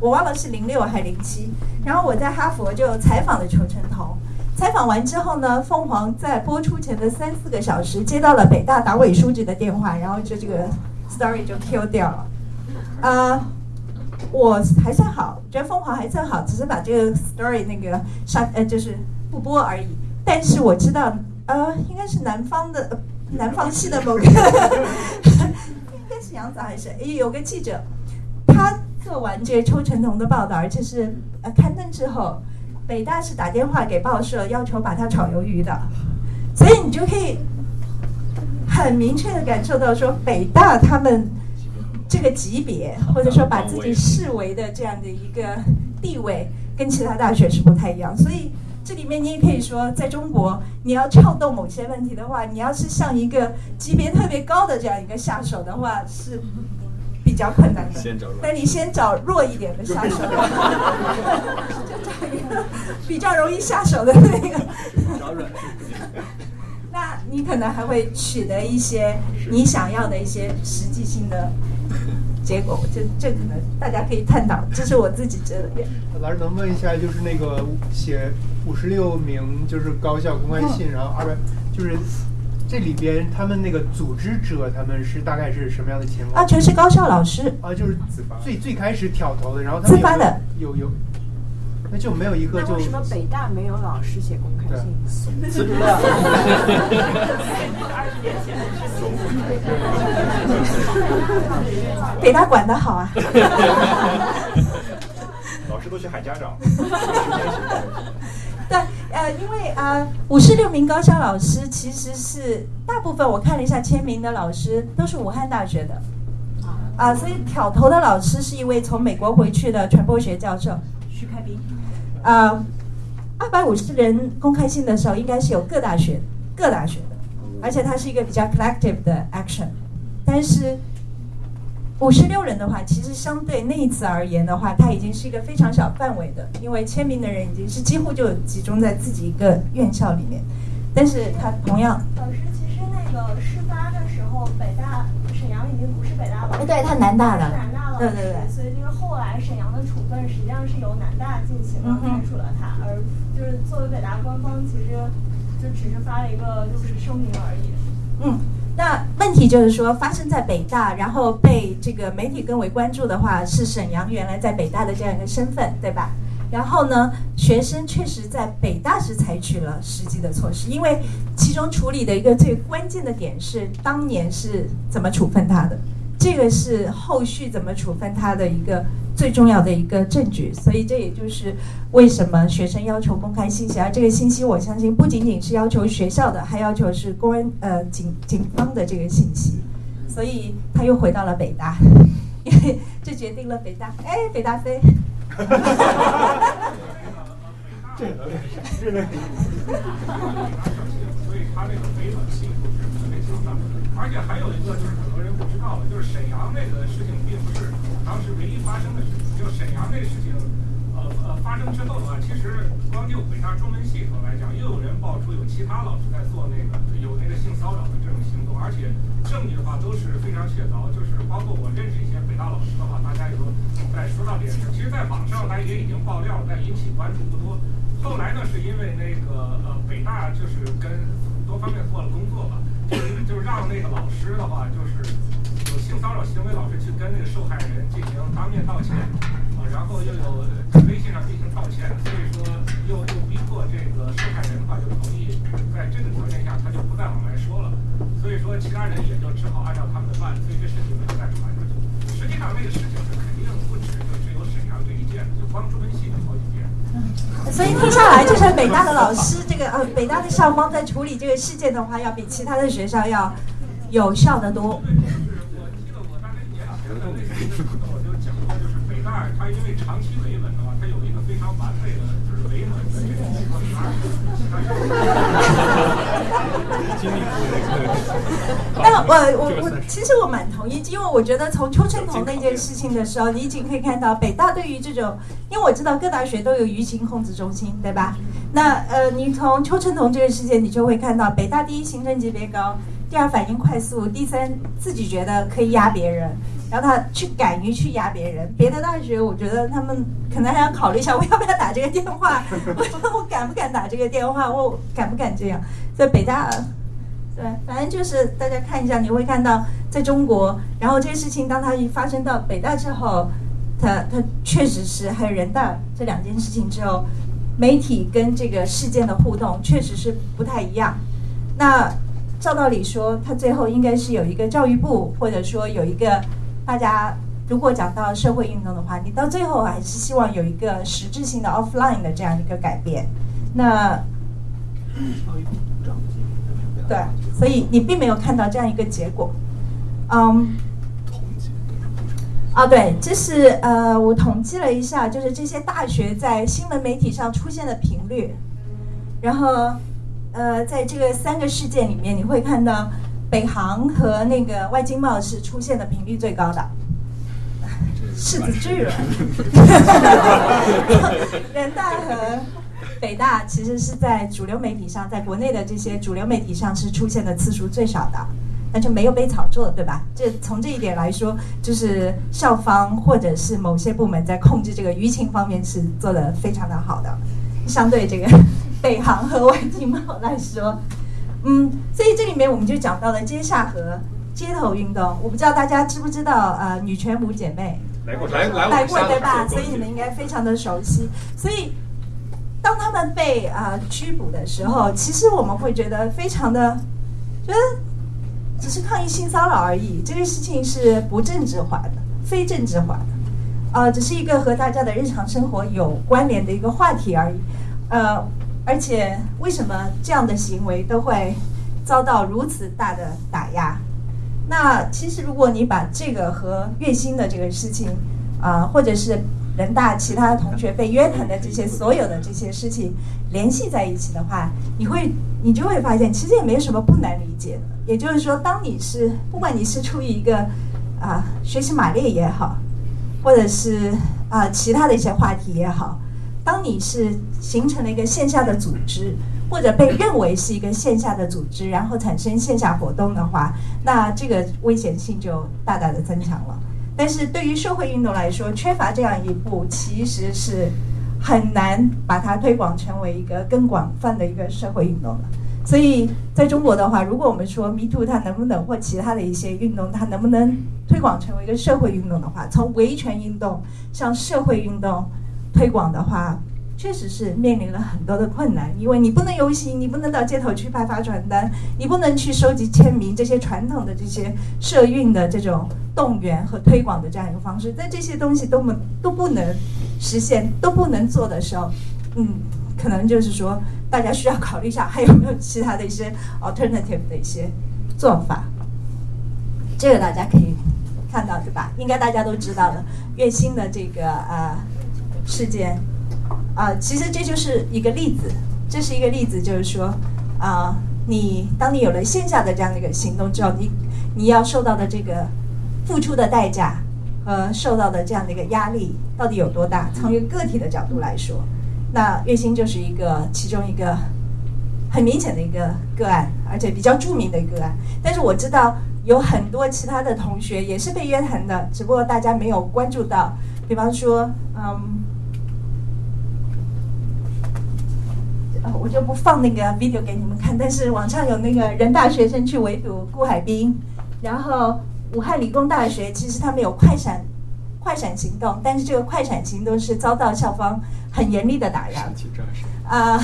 我忘了是零六还是零七。然后我在哈佛就采访了邱成彤，采访完之后呢，凤凰在播出前的三四个小时接到了北大党委书记的电话，然后就这个 story 就 kill 掉了。啊，我还算好，觉得凤凰还算好，只是把这个 story 那个上呃就是不播而已。但是我知道。呃，应该是南方的，南方系的某个，[LAUGHS] 应该是杨子还是诶，有个记者，他做完这个邱成彤的报道，而且是呃刊登之后，北大是打电话给报社要求把他炒鱿鱼的，所以你就可以很明确的感受到说，北大他们这个级别，或者说把自己视为的这样的一个地位，跟其他大学是不太一样，所以。这里面你也可以说，在中国，你要撬动某些问题的话，你要是向一个级别特别高的这样一个下手的话，是比较困难的。但你先找弱一点的下手，[LAUGHS] 就找一个比较容易下手的那个。找软那你可能还会取得一些你想要的一些实际性的。结果，这这可能大家可以探讨，这是我自己觉得。老师能问一下，就是那个写五十六名就是高校公开信，然后二百，就是这里边他们那个组织者，他们是大概是什么样的情况？啊，全是高校老师。啊，就是最最开始挑头的，然后他自发的有有。那就没有一个就为什么北大没有老师写公开信？辞职了。[LAUGHS] 北大管得好啊。老师都去喊家长。对，呃，因为啊，五十六名高校老师其实是大部分，我看了一下签名的老师都是武汉大学的。啊，所以挑头的老师是一位从美国回去的传播学教授徐开斌。啊，二百五十人公开信的时候，应该是有各大学、各大学的，而且它是一个比较 collective 的 action。但是五十六人的话，其实相对那一次而言的话，它已经是一个非常小范围的，因为签名的人已经是几乎就集中在自己一个院校里面。但是他同样，老师，其实那个事发的时候，北大沈阳已经不是北大了，对他南大的，南大了，对对对，所以就是后来沈阳的处分实际上是由南大进行了开除了他，而就是作为北大官方，其实就只是发了一个就是声明而已。嗯，那问题就是说，发生在北大，然后被这个媒体更为关注的话，是沈阳原来在北大的这样一个身份，对吧？然后呢，学生确实在北大是采取了实际的措施，因为其中处理的一个最关键的点是当年是怎么处分他的，这个是后续怎么处分他的一个最重要的一个证据。所以这也就是为什么学生要求公开信息，而这个信息我相信不仅仅是要求学校的，还要求是公安呃警警方的这个信息。所以他又回到了北大，因为这决定了北大，哎，北大飞。哈哈哈哈哈！这个这个，[LAUGHS] 所以他那个非常系数是特别强的。而且还有一个就是很多人不知道的，就是沈阳那个事情并不是当时唯一发生的事情。就沈阳那个事情，呃呃发生之后的话，其实光就北大中文系统来讲，又有人爆出有其他老师在做那个有那个性骚扰的这种行动，而且证据的话都是非常确凿。就是包括我认识一些北大老师的话，大家也都。在说到这件事，其实，在网上他也已经爆料，但引起关注不多。后来呢，是因为那个呃，北大就是跟多方面做了工作吧，就是让那个老师的话，就是有性骚扰行为老师去跟那个受害人进行当面道歉，啊，然后又有微信上进行道歉，所以说又又逼迫这个受害人的话就同意，在这个条件下他就不再往外说了，所以说其他人也就只好按照他们的办，所以这事情没有再传出去。实际上那个事情是肯定不止就只有沈阳这一件，就光朱文信好几件。所以听下来，就是北大的老师，这个呃，北大的校方在处理这个事件的话，要比其他的学校要有效的多。我记得我大概一年前的那个我就讲过，就是北大它因为长期维稳的话，它有一个非常完备的就是维稳的这个经历但我我我其实我蛮同意，因为我觉得从邱成桐那件事情的时候，你已经可以看到北大对于这种，因为我知道各大学都有舆情控制中心，对吧？那呃，你从邱成桐这个事件，你就会看到北大第一行政级别高，第二反应快速，第三自己觉得可以压别人，然后他去敢于去压别人。别的大学我觉得他们可能还要考虑一下，我要不要打这个电话？[LAUGHS] 我我敢不敢打这个电话？我敢不敢这样？在北大。对，反正就是大家看一下，你会看到在中国，然后这个事情当它一发生到北大之后，它它确实是还有人大这两件事情之后，媒体跟这个事件的互动确实是不太一样。那照道理说，它最后应该是有一个教育部，或者说有一个大家如果讲到社会运动的话，你到最后还是希望有一个实质性的 offline 的这样一个改变。那对。所以你并没有看到这样一个结果，嗯，啊，对，这是呃，我统计了一下，就是这些大学在新闻媒体上出现的频率，然后呃，在这个三个事件里面，你会看到北航和那个外经贸是出现的频率最高的，柿子巨人，[LAUGHS] 人大和。北大其实是在主流媒体上，在国内的这些主流媒体上是出现的次数最少的，那就没有被炒作，对吧？这从这一点来说，就是校方或者是某些部门在控制这个舆情方面是做的非常的好的，相对这个 [LAUGHS] 北航和外经贸来说，嗯，所以这里面我们就讲到了街下河街头运动，我不知道大家知不知道，呃，女权五姐妹来过来来过对吧？所以你们应该非常的熟悉，所以。当他们被啊拘捕的时候，其实我们会觉得非常的，觉得只是抗议性骚扰而已，这个事情是不政治化的、非政治化的，呃，只是一个和大家的日常生活有关联的一个话题而已，呃，而且为什么这样的行为都会遭到如此大的打压？那其实如果你把这个和月薪的这个事情啊，或者是。人大其他同学被约谈的这些所有的这些事情联系在一起的话，你会你就会发现，其实也没有什么不难理解的。也就是说，当你是不管你是出于一个啊学习马列也好，或者是啊其他的一些话题也好，当你是形成了一个线下的组织，或者被认为是一个线下的组织，然后产生线下活动的话，那这个危险性就大大的增强了。但是对于社会运动来说，缺乏这样一步，其实是很难把它推广成为一个更广泛的一个社会运动的。所以在中国的话，如果我们说 Me Too 它能不能或其他的一些运动，它能不能推广成为一个社会运动的话，从维权运动向社会运动推广的话，确实是面临了很多的困难，因为你不能游行，你不能到街头去派发传单，你不能去收集签名，这些传统的这些社运的这种动员和推广的这样一个方式，在这些东西都不都不能实现、都不能做的时候，嗯，可能就是说。大家需要考虑一下，还有没有其他的一些 alternative 的一些做法？这个大家可以看到，对吧？应该大家都知道的，月薪的这个呃事件，啊，其实这就是一个例子，这是一个例子，就是说，啊，你当你有了线下的这样的一个行动之后，你你要受到的这个付出的代价和受到的这样的一个压力到底有多大？从一个个体的角度来说。那月薪就是一个其中一个很明显的一个个案，而且比较著名的个案。但是我知道有很多其他的同学也是被约谈的，只不过大家没有关注到。比方说，嗯，我就不放那个 video 给你们看。但是网上有那个人大学生去围堵顾海滨，然后武汉理工大学其实他们有快闪快闪行动，但是这个快闪行动是遭到校方。很严厉的打压啊！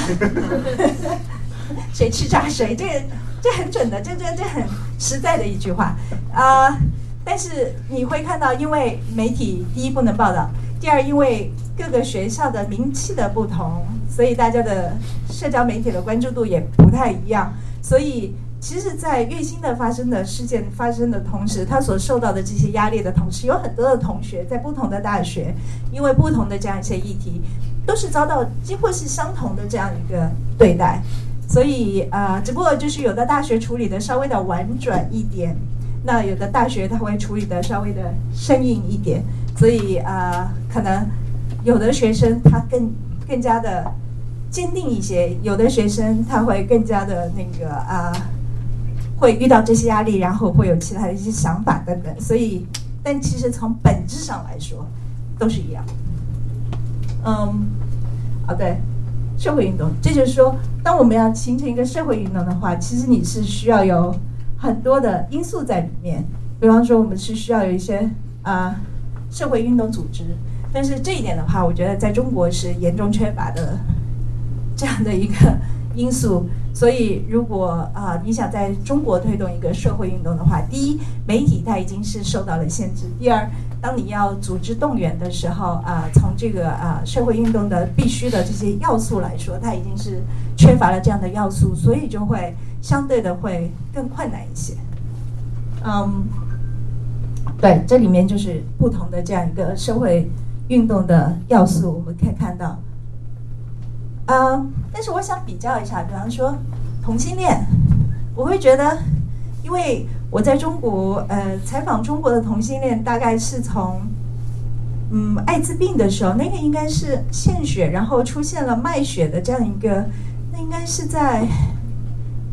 [LAUGHS] 谁去炸谁？这个这很准的，这这这很实在的一句话啊！但是你会看到，因为媒体第一不能报道，第二因为各个学校的名气的不同，所以大家的社交媒体的关注度也不太一样，所以。其实，在月薪的发生的事件发生的同时，他所受到的这些压力的同时，有很多的同学在不同的大学，因为不同的这样一些议题，都是遭到几乎是相同的这样一个对待。所以啊，只不过就是有的大学处理的稍微的婉转一点，那有的大学他会处理的稍微的生硬一点。所以啊，可能有的学生他更更加的坚定一些，有的学生他会更加的那个啊。会遇到这些压力，然后会有其他的一些想法等等，所以，但其实从本质上来说，都是一样。嗯，啊对，社会运动，这就是说，当我们要形成一个社会运动的话，其实你是需要有很多的因素在里面。比方说，我们是需要有一些啊社会运动组织，但是这一点的话，我觉得在中国是严重缺乏的这样的一个因素。所以，如果啊你想在中国推动一个社会运动的话，第一，媒体它已经是受到了限制；第二，当你要组织动员的时候啊，从这个啊社会运动的必须的这些要素来说，它已经是缺乏了这样的要素，所以就会相对的会更困难一些。嗯，对，这里面就是不同的这样一个社会运动的要素，我们可以看到。啊，但是我想比较一下，比方说同性恋，我会觉得，因为我在中国，呃，采访中国的同性恋，大概是从，嗯，艾滋病的时候，那个应该是献血，然后出现了卖血的这样一个，那应该是在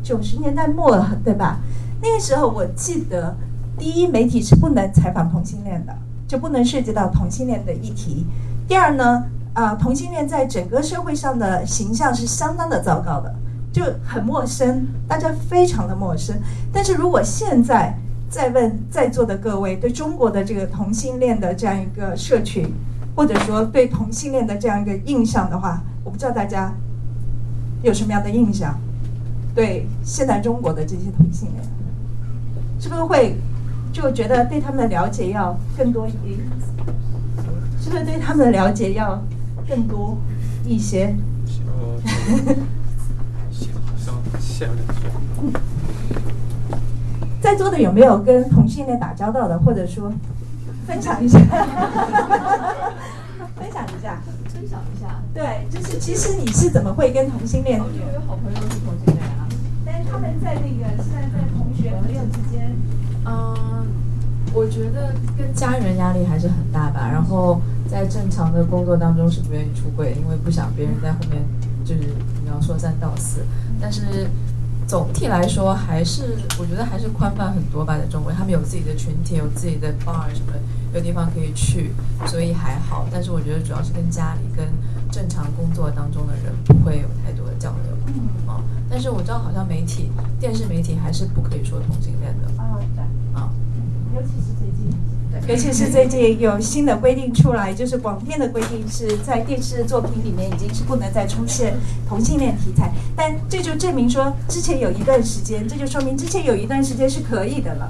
九十年代末，对吧？那个时候我记得，第一，媒体是不能采访同性恋的，就不能涉及到同性恋的议题。第二呢？啊，同性恋在整个社会上的形象是相当的糟糕的，就很陌生，大家非常的陌生。但是如果现在再问在座的各位对中国的这个同性恋的这样一个社群，或者说对同性恋的这样一个印象的话，我不知道大家有什么样的印象？对现在中国的这些同性恋，是不是会就觉得对他们的了解要更多一点？是不是对他们的了解要？更多一些。[LAUGHS] 在座的有没有跟同性恋打交道的，或者说分享一下？分享一下，分享一下。对，就是其实你是怎么会跟同性恋？我有好朋友是同性恋啊，但是他们在那个现在在同学朋友之间，嗯，我觉得跟家人压力还是很大吧。然后在正常的工作当中是不愿意出柜，因为不想别人在后面就是你要说三道四。但是总体来说，还是我觉得还是宽泛很多吧。在中国，他们有自己的群体，有自己的 bar 什么，有地方可以去，所以还好。但是我觉得主要是跟家里、跟正常工作当中的人不会有太多的交流。啊，但是我知道好像媒体、电视媒体还是不可以说同性恋的。啊，对，啊，尤其是最近。尤其是最近有新的规定出来，就是广电的规定是在电视作品里面已经是不能再出现同性恋题材，但这就证明说之前有一段时间，这就说明之前有一段时间是可以的了，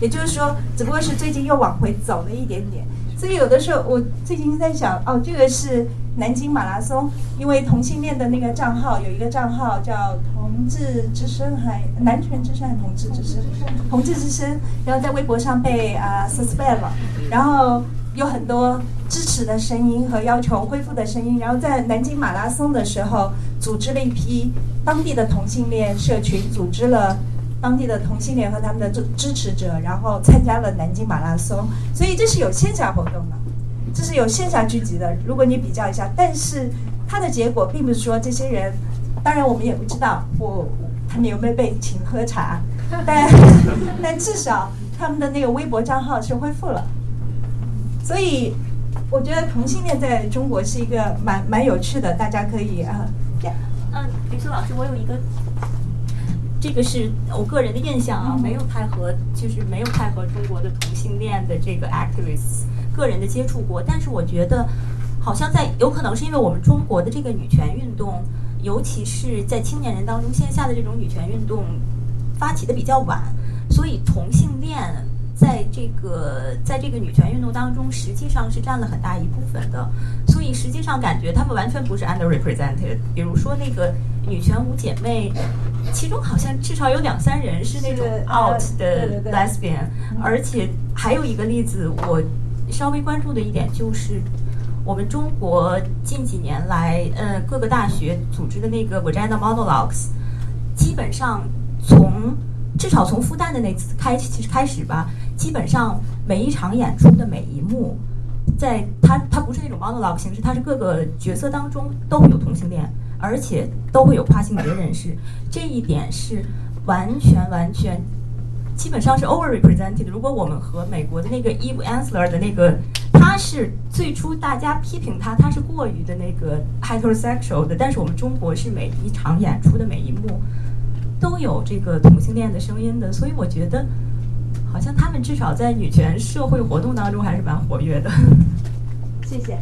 也就是说，只不过是最近又往回走了一点点。所以有的时候我最近在想，哦，这个是南京马拉松，因为同性恋的那个账号有一个账号叫同志之声，还男权之声还是同志之声？同志之声，然后在微博上被啊 suspend 了，然后有很多支持的声音和要求恢复的声音，然后在南京马拉松的时候，组织了一批当地的同性恋社群，组织了。当地的同性恋和他们的支支持者，然后参加了南京马拉松，所以这是有线下活动的，这是有线下聚集的。如果你比较一下，但是它的结果并不是说这些人，当然我们也不知道我他们有没有被请喝茶，[LAUGHS] 但但至少他们的那个微博账号是恢复了。所以我觉得同性恋在中国是一个蛮蛮有趣的，大家可以啊。嗯，李苏老师，我有一个。这个是我个人的印象啊，没有太和就是没有太和中国的同性恋的这个 activists 个人的接触过，但是我觉得好像在有可能是因为我们中国的这个女权运动，尤其是在青年人当中线下的这种女权运动发起的比较晚，所以同性恋在这个在这个女权运动当中实际上是占了很大一部分的，所以实际上感觉他们完全不是 underrepresented，比如说那个女权五姐妹。其中好像至少有两三人是那种 out 的 lesbian，而且还有一个例子，我稍微关注的一点就是，我们中国近几年来，呃，各个大学组织的那个 vagina monologues，基本上从至少从复旦的那次开其实开始吧，基本上每一场演出的每一幕，在它它不是那种 monologue 形式，它是各个角色当中都会有同性恋。而且都会有跨性别人士，这一点是完全完全，基本上是 overrepresented。如果我们和美国的那个 Eve Ensler 的那个，他是最初大家批评他，他是过于的那个 heterosexual 的，但是我们中国是每一场演出的每一幕都有这个同性恋的声音的，所以我觉得好像他们至少在女权社会活动当中还是蛮活跃的。谢谢。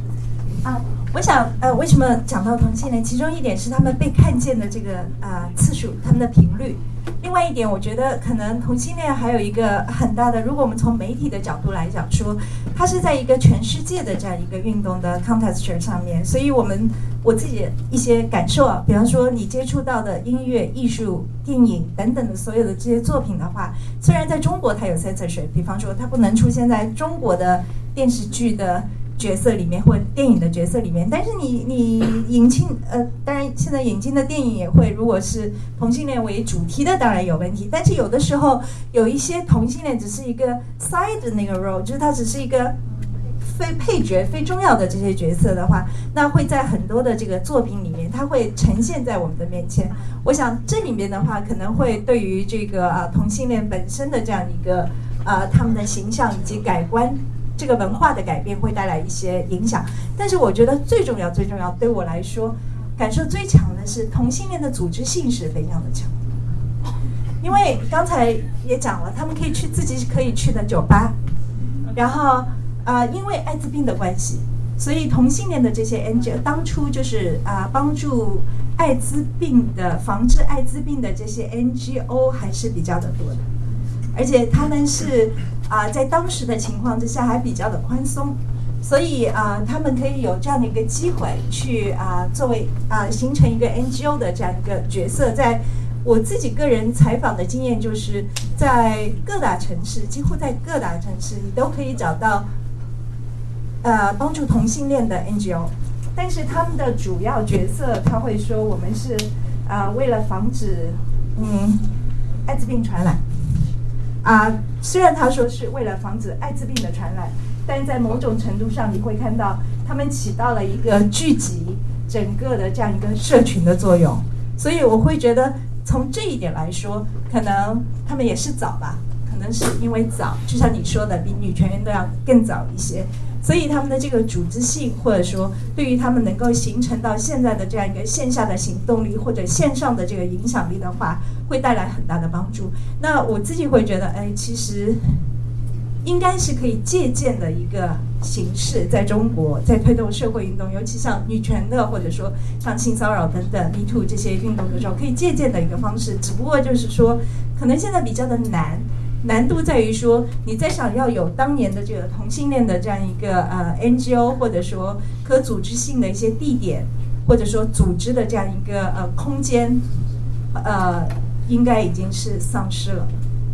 啊，我想，呃，为什么讲到同性恋？其中一点是他们被看见的这个啊次数，他们的频率。另外一点，我觉得可能同性恋还有一个很大的，如果我们从媒体的角度来讲说，它是在一个全世界的这样一个运动的 context 上面。所以我们我自己一些感受啊，比方说你接触到的音乐、艺术、电影等等的所有的这些作品的话，虽然在中国它有 censorship，比方说它不能出现在中国的电视剧的。角色里面或电影的角色里面，但是你你引进呃，当然现在引进的电影也会，如果是同性恋为主题的，当然有问题。但是有的时候有一些同性恋只是一个 side 的那个 role，就是它只是一个非配角、非重要的这些角色的话，那会在很多的这个作品里面，它会呈现在我们的面前。我想这里面的话，可能会对于这个啊同性恋本身的这样一个啊他们的形象以及改观。这个文化的改变会带来一些影响，但是我觉得最重要、最重要，对我来说，感受最强的是同性恋的组织性是非常的强。因为刚才也讲了，他们可以去自己可以去的酒吧，然后啊，因为艾滋病的关系，所以同性恋的这些 NGO 当初就是啊，帮助艾滋病的防治艾滋病的这些 NGO 还是比较的多的，而且他们是。啊，在当时的情况之下还比较的宽松，所以啊，他们可以有这样的一个机会去啊，作为啊，形成一个 NGO 的这样一个角色。在我自己个人采访的经验，就是在各大城市，几乎在各大城市，你都可以找到呃帮助同性恋的 NGO，但是他们的主要角色，他会说我们是啊，为了防止嗯艾滋病传染。啊，虽然他说是为了防止艾滋病的传染，但在某种程度上，你会看到他们起到了一个聚集整个的这样一个社群的作用。所以我会觉得，从这一点来说，可能他们也是早吧，可能是因为早，就像你说的，比女权运动要更早一些。所以他们的这个组织性，或者说对于他们能够形成到现在的这样一个线下的行动力或者线上的这个影响力的话，会带来很大的帮助。那我自己会觉得，哎，其实应该是可以借鉴的一个形式，在中国在推动社会运动，尤其像女权的或者说像性骚扰等等 Me Too 这些运动的时候，可以借鉴的一个方式。只不过就是说，可能现在比较的难。难度在于说，你在想要有当年的这个同性恋的这样一个呃 NGO，或者说可组织性的一些地点，或者说组织的这样一个呃空间，呃，应该已经是丧失了。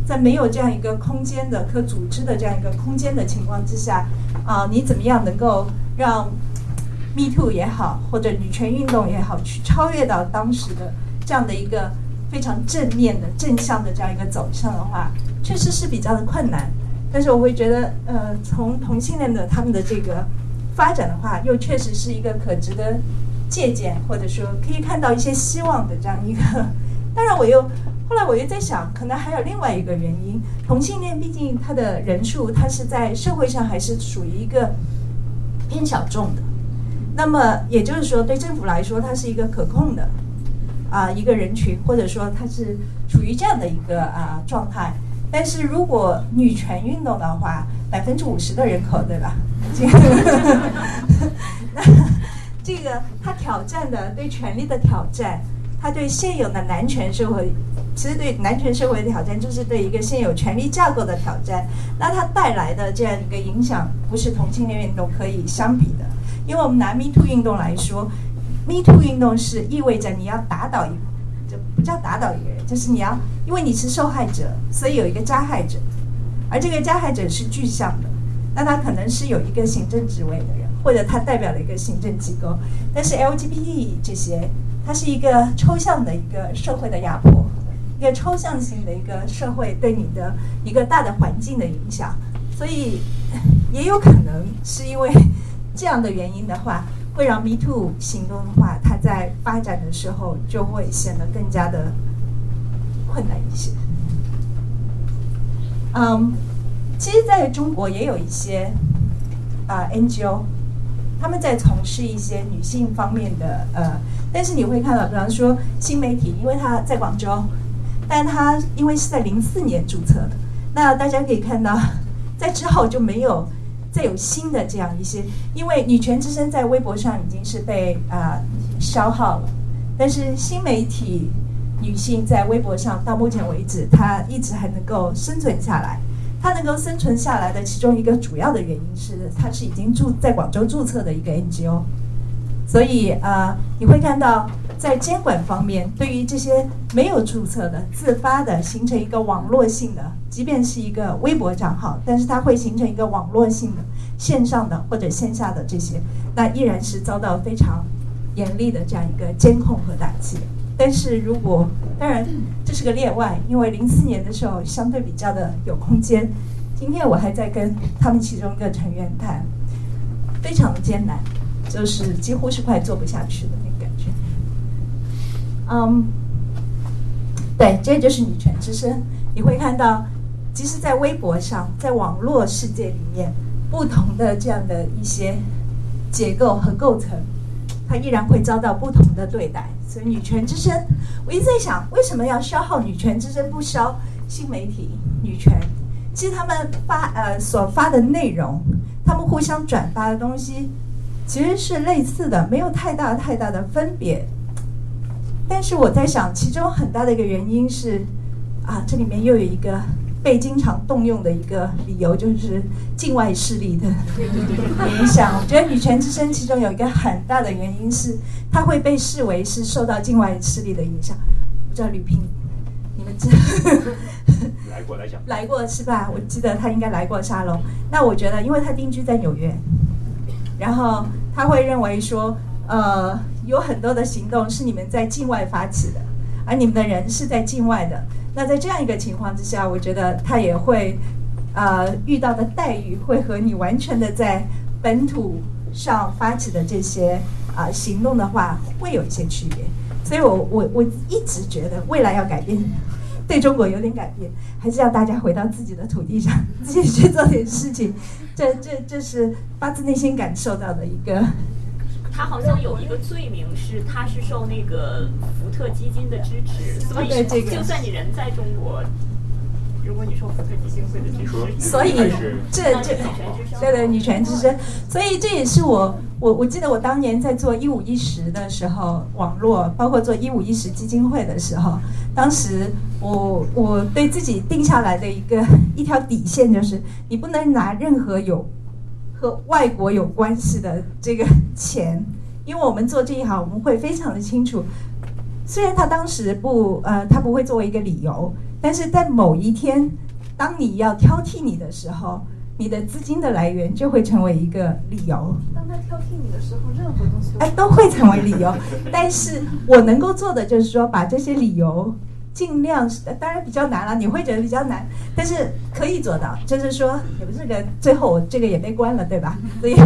在没有这样一个空间的可组织的这样一个空间的情况之下，啊，你怎么样能够让 Me Too 也好，或者女权运动也好，去超越到当时的这样的一个非常正面的正向的这样一个走向的话？确实是比较的困难，但是我会觉得，呃，从同性恋的他们的这个发展的话，又确实是一个可值得借鉴，或者说可以看到一些希望的这样一个。当然，我又后来我又在想，可能还有另外一个原因，同性恋毕竟它的人数，它是在社会上还是属于一个偏小众的。那么也就是说，对政府来说，它是一个可控的啊一个人群，或者说它是处于这样的一个啊状态。但是如果女权运动的话，百分之五十的人口，对吧？[LAUGHS] 这个，那这个他挑战的对权力的挑战，他对现有的男权社会，其实对男权社会的挑战，就是对一个现有权力架构的挑战。那它带来的这样一个影响，不是同性恋运动可以相比的。因为我们拿 Me Too 运动来说，Me Too 运动是意味着你要打倒一，就不叫打倒一个人，就是你要。因为你是受害者，所以有一个加害者，而这个加害者是具象的，那他可能是有一个行政职位的人，或者他代表了一个行政机构。但是 LGBT 这些，它是一个抽象的一个社会的压迫，一个抽象性的一个社会对你的一个大的环境的影响，所以也有可能是因为这样的原因的话，会让 Me Too 行动的话，它在发展的时候就会显得更加的。困难一些，嗯，其实在中国也有一些啊 NGO，他们在从事一些女性方面的呃，但是你会看到，比方说新媒体，因为它在广州，但它因为是在零四年注册的，那大家可以看到，在之后就没有再有新的这样一些，因为女权之声在微博上已经是被啊消耗了，但是新媒体。女性在微博上到目前为止，她一直还能够生存下来。她能够生存下来的其中一个主要的原因是，她是已经注在广州注册的一个 NGO。所以呃，你会看到在监管方面，对于这些没有注册的、自发的形成一个网络性的，即便是一个微博账号，但是它会形成一个网络性的、线上的或者线下的这些，那依然是遭到非常严厉的这样一个监控和打击。但是如果当然这是个例外，因为零四年的时候相对比较的有空间。今天我还在跟他们其中一个成员谈，非常的艰难，就是几乎是快做不下去的那个感觉。嗯，对，这就是女权之声。你会看到，即使在微博上，在网络世界里面，不同的这样的一些结构和构成，它依然会遭到不同的对待。所以女权之声，我一直在想，为什么要消耗女权之声，不消新媒体女权？其实他们发呃所发的内容，他们互相转发的东西，其实是类似的，没有太大太大的分别。但是我在想，其中很大的一个原因是，啊，这里面又有一个。被经常动用的一个理由就是境外势力的 [LAUGHS] 影响。我觉得女权之声其中有一个很大的原因是，它会被视为是受到境外势力的影响。不知道吕平，你们知？[LAUGHS] 来过来讲，来过是吧？我记得他应该来过沙龙。那我觉得，因为他定居在纽约，然后他会认为说，呃，有很多的行动是你们在境外发起的，而你们的人是在境外的。那在这样一个情况之下，我觉得他也会，呃，遇到的待遇会和你完全的在本土上发起的这些啊、行动的话，会有一些区别。所以我我我一直觉得未来要改变，对中国有点改变，还是要大家回到自己的土地上，自己去做点事情。这这这是发自内心感受到的一个。他好像有一个罪名是，他是受那个福特基金的支持，所以对这个就算你人在中国，如果你说福特基金会的支持，所以这这对对女权之声，所以这也是我我我记得我当年在做一五一十的时候，网络包括做一五一十基金会的时候，当时我我对自己定下来的一个一条底线就是，你不能拿任何有和外国有关系的这个钱，因为我们做这一行，我们会非常的清楚。虽然他当时不呃，他不会作为一个理由，但是在某一天，当你要挑剔你的时候，你的资金的来源就会成为一个理由。当他挑剔你的时候，任何东西哎，都会成为理由。[LAUGHS] 但是我能够做的就是说，把这些理由尽量，当然比较难了，你会觉得比较难，但是可以做到。就是说，也不是个最后我这个也被关了，对吧？所以，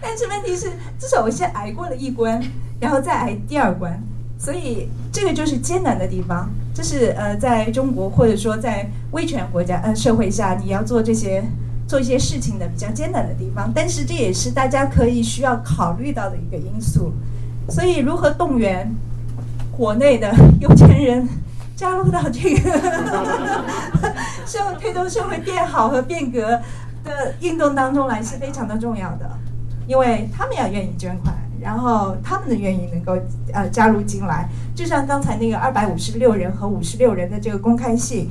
但是问题是，至少我先挨过了一关，然后再挨第二关。所以这个就是艰难的地方，这是呃，在中国或者说在威权国家呃社会下，你要做这些做一些事情的比较艰难的地方。但是这也是大家可以需要考虑到的一个因素。所以如何动员国内的有钱人加入到这个 [LAUGHS] 社会推动社会变好和变革的运动当中来是非常的重要的，因为他们要愿意捐款。然后他们的愿意能够呃加入进来，就像刚才那个二百五十六人和五十六人的这个公开信，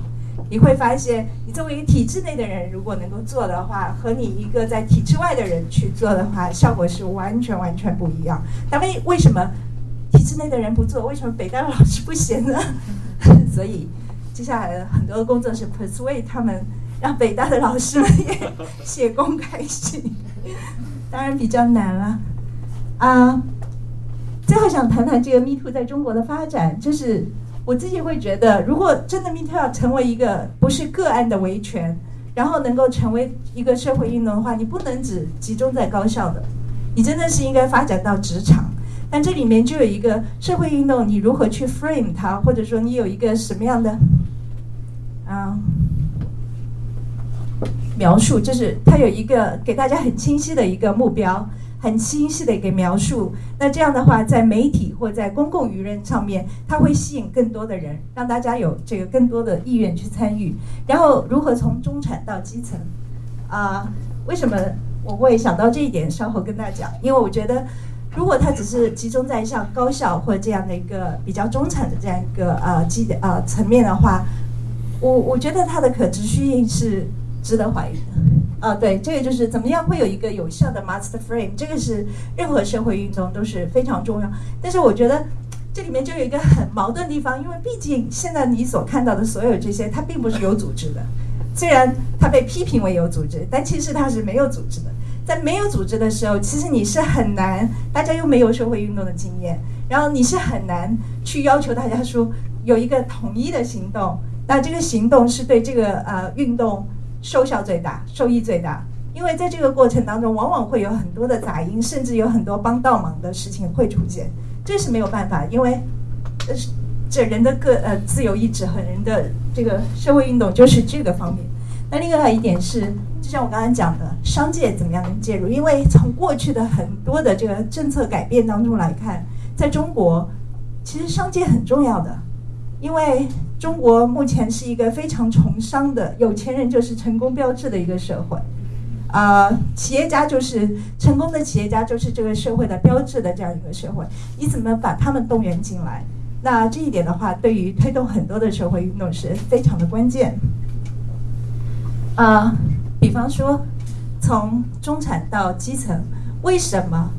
你会发现，你作为一个体制内的人，如果能够做的话，和你一个在体制外的人去做的话，效果是完全完全不一样。但为为什么体制内的人不做？为什么北大的老师不写呢？[LAUGHS] 所以接下来很多工作是 persuade 他们，让北大的老师们也写公开信，当然比较难了。啊最后想谈谈这个 Me Too 在中国的发展，就是我自己会觉得，如果真的 Me Too 要成为一个不是个案的维权，然后能够成为一个社会运动的话，你不能只集中在高校的，你真的是应该发展到职场。但这里面就有一个社会运动，你如何去 frame 它，或者说你有一个什么样的啊描述，就是它有一个给大家很清晰的一个目标。很清晰的一个描述，那这样的话，在媒体或在公共舆论上面，它会吸引更多的人，让大家有这个更多的意愿去参与。然后，如何从中产到基层？啊，为什么我会想到这一点？稍后跟大家讲，因为我觉得，如果它只是集中在像高校或这样的一个比较中产的这样一个呃基呃层面的话，我我觉得它的可持续性是值得怀疑的。啊，对，这个就是怎么样会有一个有效的 master frame，这个是任何社会运动都是非常重要。但是我觉得这里面就有一个很矛盾的地方，因为毕竟现在你所看到的所有这些，它并不是有组织的。虽然它被批评为有组织，但其实它是没有组织的。在没有组织的时候，其实你是很难，大家又没有社会运动的经验，然后你是很难去要求大家说有一个统一的行动。那这个行动是对这个呃运动。收效最大，收益最大，因为在这个过程当中，往往会有很多的杂音，甚至有很多帮倒忙的事情会出现，这是没有办法，因为呃，这人的个呃自由意志和人的这个社会运动就是这个方面。那另外一点是，就像我刚刚讲的，商界怎么样能介入？因为从过去的很多的这个政策改变当中来看，在中国，其实商界很重要的，因为。中国目前是一个非常崇商的，有钱人就是成功标志的一个社会，啊，企业家就是成功的企业家就是这个社会的标志的这样一个社会。你怎么把他们动员进来？那这一点的话，对于推动很多的社会运动是非常的关键。啊，比方说，从中产到基层，为什么？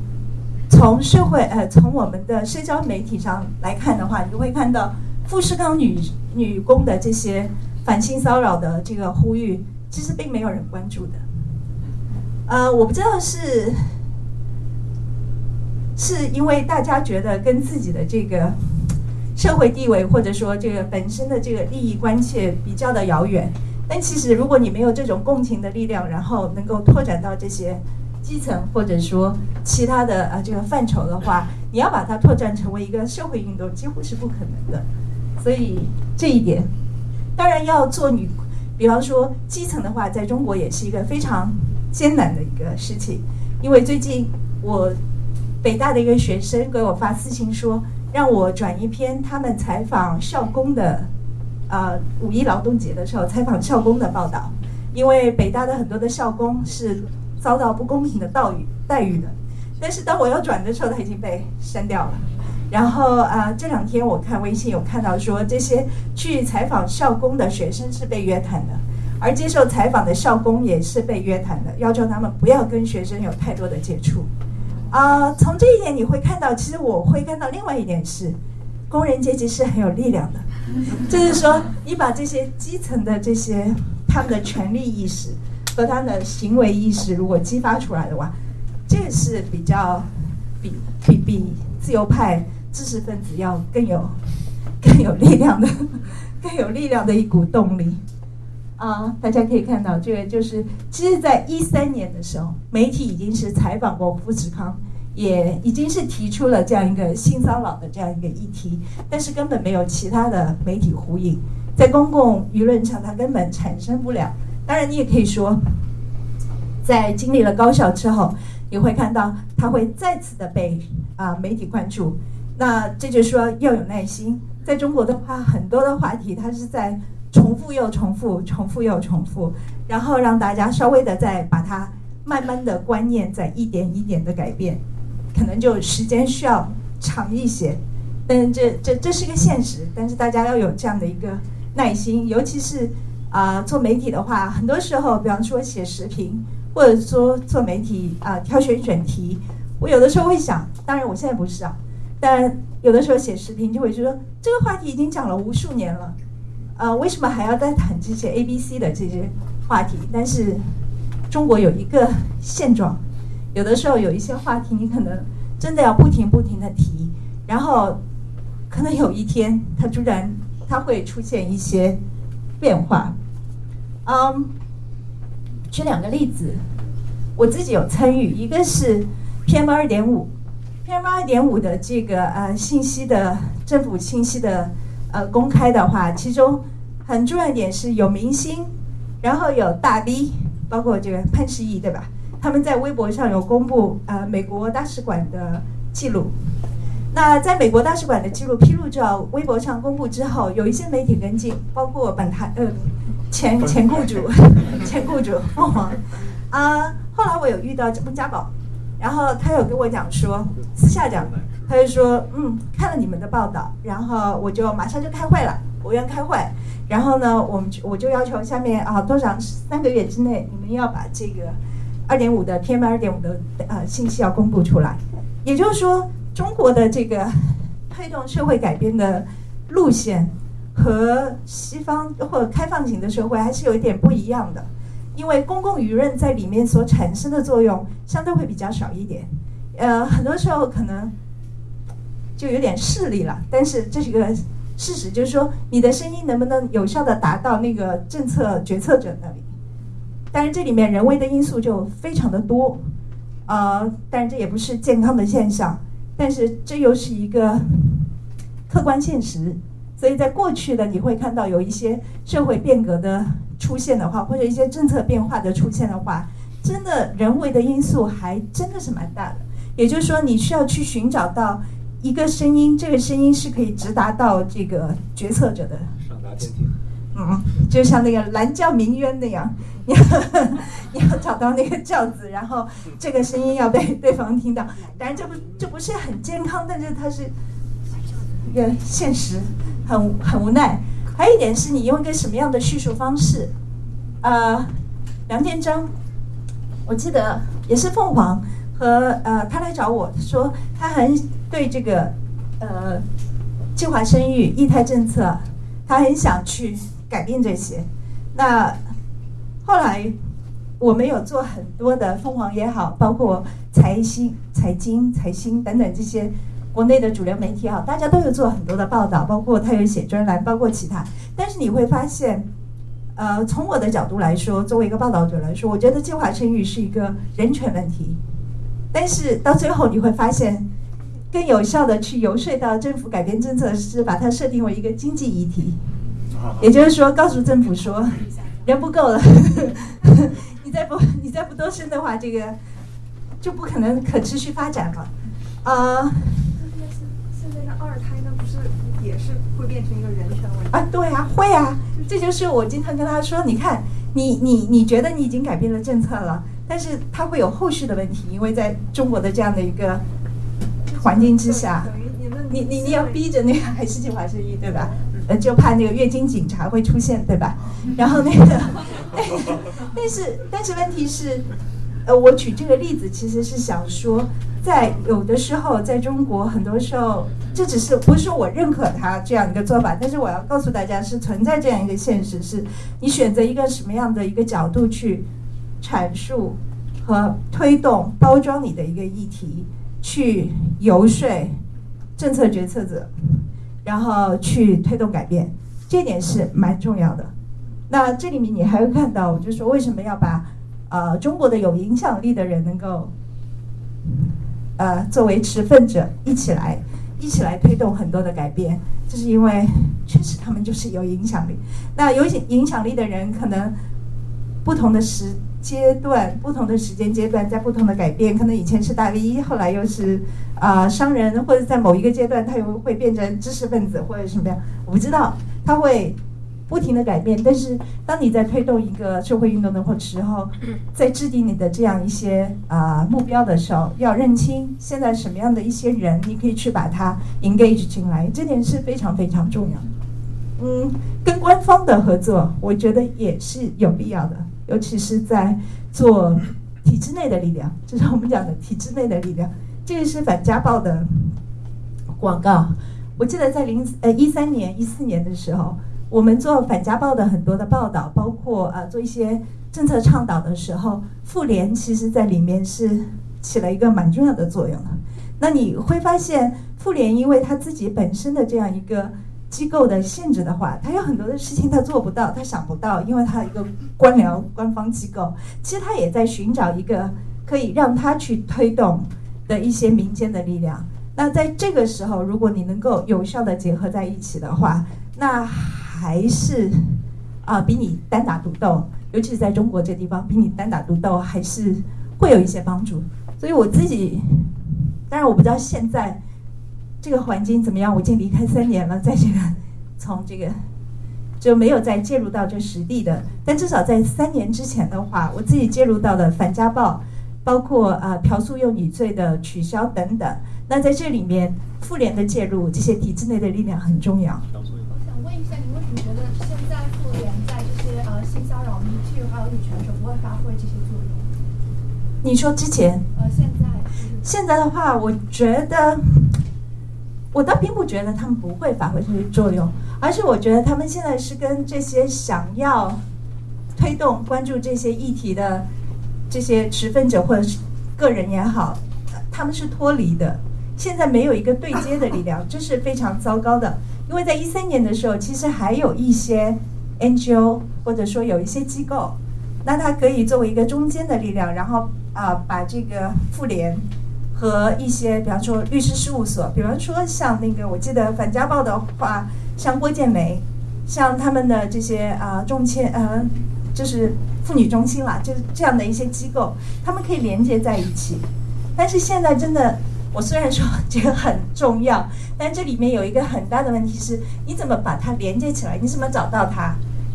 从社会呃，从我们的社交媒体上来看的话，你会看到富士康女。女工的这些反性骚扰的这个呼吁，其实并没有人关注的。呃，我不知道是是因为大家觉得跟自己的这个社会地位或者说这个本身的这个利益关切比较的遥远。但其实，如果你没有这种共情的力量，然后能够拓展到这些基层或者说其他的呃这个范畴的话，你要把它拓展成为一个社会运动，几乎是不可能的。所以这一点，当然要做女，比方说基层的话，在中国也是一个非常艰难的一个事情。因为最近我北大的一个学生给我发私信说，让我转一篇他们采访校工的。呃，五一劳动节的时候采访校工的报道，因为北大的很多的校工是遭到不公平的待遇待遇的，但是当我要转的时候，他已经被删掉了。然后啊，这两天我看微信有看到说，这些去采访校工的学生是被约谈的，而接受采访的校工也是被约谈的，要求他们不要跟学生有太多的接触。啊，从这一点你会看到，其实我会看到另外一点是，工人阶级是很有力量的。就是说，你把这些基层的这些他们的权利意识和他们的行为意识，如果激发出来的话，这是比较比比比自由派知识分子要更有更有力量的、[LAUGHS] 更有力量的一股动力。啊，大家可以看到，这个就是，其实，在一三年的时候，媒体已经是采访过富士康。也已经是提出了这样一个性骚扰的这样一个议题，但是根本没有其他的媒体呼应，在公共舆论上它根本产生不了。当然，你也可以说，在经历了高校之后，你会看到它会再次的被啊媒体关注。那这就说要有耐心。在中国的话，很多的话题它是在重复又重复，重复又重复，然后让大家稍微的再把它慢慢的观念在一点一点的改变。可能就时间需要长一些，但这这这是个现实。但是大家要有这样的一个耐心，尤其是啊做媒体的话，很多时候，比方说写时评，或者说做媒体啊挑选选题，我有的时候会想，当然我现在不是啊，但有的时候写视频就会觉得这个话题已经讲了无数年了，呃，为什么还要再谈这些 A、B、C 的这些话题？但是中国有一个现状。有的时候有一些话题，你可能真的要不停不停的提，然后可能有一天它突然它会出现一些变化。嗯，举两个例子，我自己有参与，一个是 PM 二点五，PM 二点五的这个呃信息的政府信息的呃公开的话，其中很重要一点是有明星，然后有大 V，包括这个潘石屹，对吧？他们在微博上有公布呃美国大使馆的记录，那在美国大使馆的记录披露之后微博上公布之后，有一些媒体跟进，包括本台呃前前雇主前雇主凤凰。啊，后来我有遇到温家宝，然后他有跟我讲说私下讲，他就说嗯看了你们的报道，然后我就马上就开会了，我院开会，然后呢我们我就要求下面啊多长三个月之内你们要把这个。二点五的 PM 二点五的呃信息要公布出来，也就是说，中国的这个推动社会改变的路线和西方或开放型的社会还是有一点不一样的，因为公共舆论在里面所产生的作用相对会比较少一点，呃，很多时候可能就有点势力了，但是这是个事实，就是说你的声音能不能有效的达到那个政策决策者那里。但是这里面人为的因素就非常的多，呃，但是这也不是健康的现象，但是这又是一个客观现实。所以在过去的你会看到有一些社会变革的出现的话，或者一些政策变化的出现的话，真的人为的因素还真的是蛮大的。也就是说，你需要去寻找到一个声音，这个声音是可以直达到这个决策者的。上达天庭。嗯，就像那个蓝教鸣冤那样。你要 [LAUGHS] 你要找到那个轿子，然后这个声音要被 [LAUGHS] 对方听到。当然，这不这不是很健康，但是它是一个现实，很很无奈。还有一点是你用一个什么样的叙述方式？呃，梁建章，我记得也是凤凰和呃他来找我说，他很对这个呃计划生育、一胎政策，他很想去改变这些。那后来，我们有做很多的凤凰也好，包括财新、财经、财新等等这些国内的主流媒体啊，大家都有做很多的报道，包括他有写专栏，包括其他。但是你会发现，呃，从我的角度来说，作为一个报道者来说，我觉得计划生育是一个人权问题。但是到最后你会发现，更有效的去游说到政府改变政策，是把它设定为一个经济议题。也就是说，告诉政府说，人不够了，[LAUGHS] 你再不你再不多生的话，这个就不可能可持续发展了。啊，现在的二胎呢，不是也是会变成一个人权问题啊？对啊，会啊，这就是我经常跟他说，你看，你你你觉得你已经改变了政策了，但是它会有后续的问题，因为在中国的这样的一个环境之下，你你你要逼着那个还是计划生育，对吧？呃，就怕那个月经警察会出现，对吧？[LAUGHS] 然后那个，[LAUGHS] 但是但是问题是，呃，我举这个例子其实是想说。在有的时候，在中国，很多时候，这只是不是说我认可他这样一个做法，但是我要告诉大家，是存在这样一个现实：是你选择一个什么样的一个角度去阐述和推动、包装你的一个议题，去游说政策决策者，然后去推动改变，这点是蛮重要的。那这里面你还会看到，就是说为什么要把呃中国的有影响力的人能够。呃，作为持份者一起来，一起来推动很多的改变，就是因为确实他们就是有影响力。那有影响力的人，可能不同的时阶段、不同的时间阶段，在不同的改变，可能以前是大 V，后来又是啊商人，或者在某一个阶段，他又会变成知识分子或者什么样，我不知道他会。不停的改变，但是当你在推动一个社会运动的或时候，在制定你的这样一些啊目标的时候，要认清现在什么样的一些人，你可以去把它 engage 进来，这点是非常非常重要的。嗯，跟官方的合作，我觉得也是有必要的，尤其是在做体制内的力量，就是我们讲的体制内的力量。这个是反家暴的广告，我记得在零呃一三年、一四年的时候。我们做反家暴的很多的报道，包括呃做一些政策倡导的时候，妇联其实在里面是起了一个蛮重要的作用。那你会发现，妇联因为他自己本身的这样一个机构的性质的话，他有很多的事情他做不到，他想不到，因为他一个官僚官方机构，其实他也在寻找一个可以让他去推动的一些民间的力量。那在这个时候，如果你能够有效的结合在一起的话，那。还是啊，比你单打独斗，尤其是在中国这地方，比你单打独斗还是会有一些帮助。所以我自己，当然我不知道现在这个环境怎么样。我已经离开三年了，在这个从这个就没有再介入到这实地的。但至少在三年之前的话，我自己介入到的反家暴，包括啊嫖宿幼女罪的取消等等。那在这里面，妇联的介入，这些体制内的力量很重要。你说之前？呃，现在。现在的话，我觉得，我倒并不觉得他们不会发挥这些作用，而是我觉得他们现在是跟这些想要推动、关注这些议题的这些持份者或者是个人也好，他们是脱离的。现在没有一个对接的力量，这是非常糟糕的。因为在一三年的时候，其实还有一些 NGO 或者说有一些机构，那它可以作为一个中间的力量，然后。啊，把这个妇联和一些，比方说律师事务所，比方说像那个，我记得反家暴的话，像郭建梅，像他们的这些啊，中签呃，就是妇女中心啦，就是这样的一些机构，他们可以连接在一起。但是现在真的，我虽然说这个很重要，但这里面有一个很大的问题是，你怎么把它连接起来？你怎么找到它？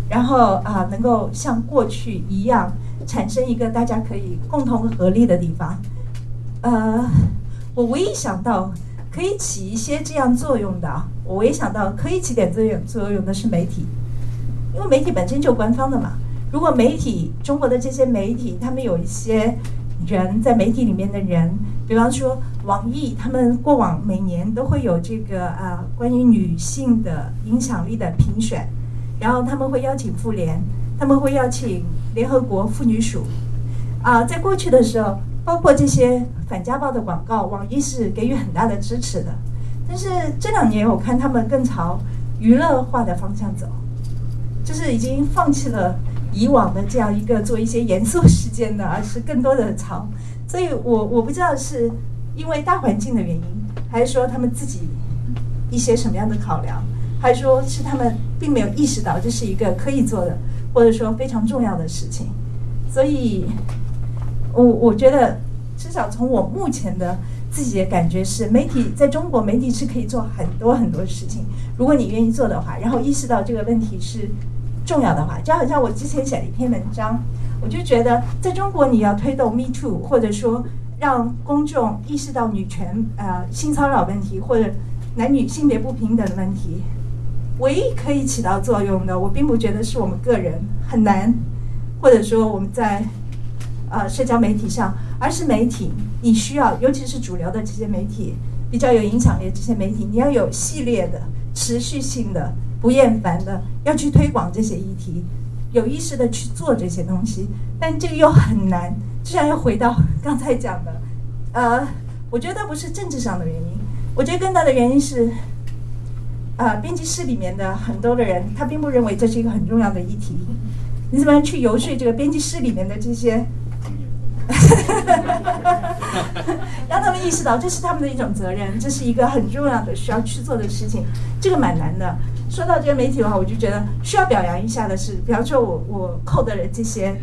然后啊，能够像过去一样。产生一个大家可以共同合力的地方，呃，我唯一想到可以起一些这样作用的，我唯一想到可以起点作用作用的是媒体，因为媒体本身就官方的嘛。如果媒体中国的这些媒体，他们有一些人在媒体里面的人，比方说网易，他们过往每年都会有这个啊关于女性的影响力的评选，然后他们会邀请妇联，他们会邀请。联合国妇女署，啊，在过去的时候，包括这些反家暴的广告，网易是给予很大的支持的。但是这两年我看他们更朝娱乐化的方向走，就是已经放弃了以往的这样一个做一些严肃事件的，而是更多的朝。所以我我不知道是因为大环境的原因，还是说他们自己一些什么样的考量，还说是他们并没有意识到这是一个可以做的，或者说非常重要的事情。所以，我我觉得至少从我目前的。自己的感觉是，媒体在中国媒体是可以做很多很多事情，如果你愿意做的话，然后意识到这个问题是重要的话，就好像我之前写了一篇文章，我就觉得在中国你要推动 Me Too，或者说让公众意识到女权、呃性骚扰问题或者男女性别不平等的问题，唯一可以起到作用的，我并不觉得是我们个人很难，或者说我们在呃社交媒体上，而是媒体。你需要，尤其是主流的这些媒体，比较有影响力的这些媒体，你要有系列的、持续性的、不厌烦的，要去推广这些议题，有意识的去做这些东西。但这个又很难，就像又回到刚才讲的，呃，我觉得不是政治上的原因，我觉得更大的原因是，啊，编辑室里面的很多的人，他并不认为这是一个很重要的议题。你怎么样去游说这个编辑室里面的这些？[LAUGHS] 让他们意识到这是他们的一种责任，这是一个很重要的需要去做的事情，这个蛮难的。说到这个媒体的话，我就觉得需要表扬一下的是，比方说我我扣的这些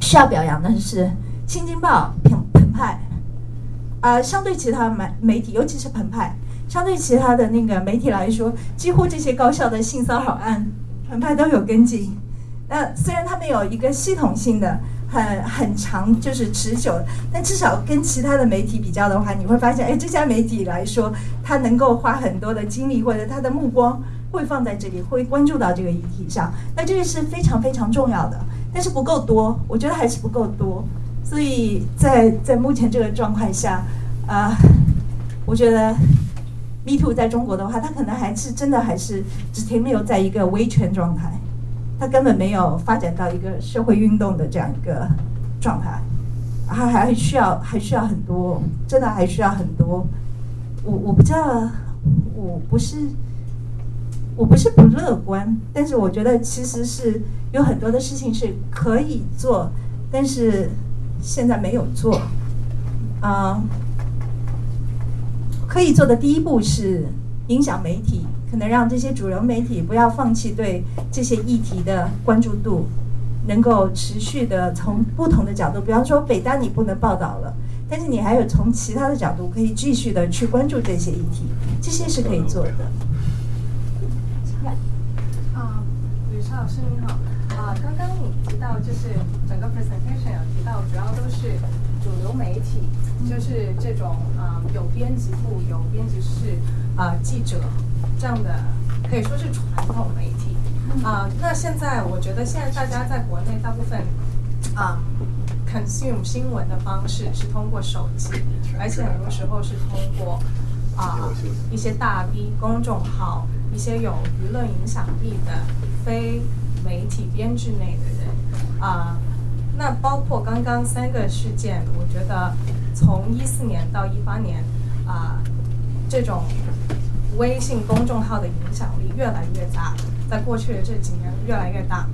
需要表扬的是《新京报》澎澎湃，啊，相对其他媒媒体，尤其是澎湃，相对其他的那个媒体来说，几乎这些高校的性骚扰案，澎湃都有跟进。那虽然他们有一个系统性的。很很长，就是持久。但至少跟其他的媒体比较的话，你会发现，哎，这家媒体来说，他能够花很多的精力，或者他的目光会放在这里，会关注到这个议题上。那这个是非常非常重要的，但是不够多，我觉得还是不够多。所以在在目前这个状况下，啊，我觉得 Me Too 在中国的话，它可能还是真的还是只停留在一个维权状态。它根本没有发展到一个社会运动的这样一个状态，还还需要还需要很多，真的还需要很多。我我不知道，我不是我不是不乐观，但是我觉得其实是有很多的事情是可以做，但是现在没有做。啊，可以做的第一步是影响媒体。可能让这些主流媒体不要放弃对这些议题的关注度，能够持续的从不同的角度，比方说北大你不能报道了，但是你还有从其他的角度可以继续的去关注这些议题，这些是可以做的。啊，吕超老师你好，啊，刚刚你提到就是整个 presentation 有提到，主要都是主流媒体，就是这种啊有编辑部、有编辑室啊记者。这样的可以说是传统媒体啊。那现在我觉得，现在大家在国内大部分啊，consume 新闻的方式是通过手机，而且很多时候是通过啊一些大 V 公众号，一些有舆论影响力的非媒体编制内的人啊。那包括刚刚三个事件，我觉得从一四年到一八年啊，这种。微信公众号的影响力越来越大，在过去的这几年越来越大。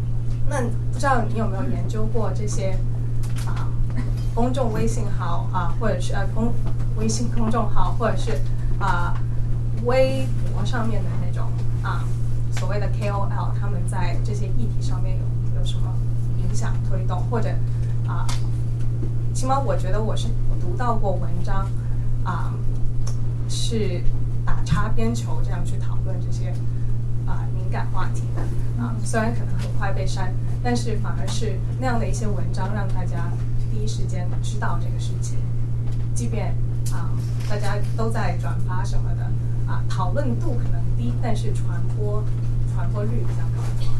那不知道你有没有研究过这些啊公众微信号啊，或者是呃公微信公众号，或者是啊微博上面的那种啊所谓的 KOL，他们在这些议题上面有有什么影响推动，或者啊，起码我觉得我是读到过文章啊是。打擦边球这样去讨论这些啊敏感话题的啊，虽然可能很快被删，但是反而是那样的一些文章让大家第一时间知道这个事情，即便啊大家都在转发什么的啊，讨论度可能低，但是传播传播率比较高。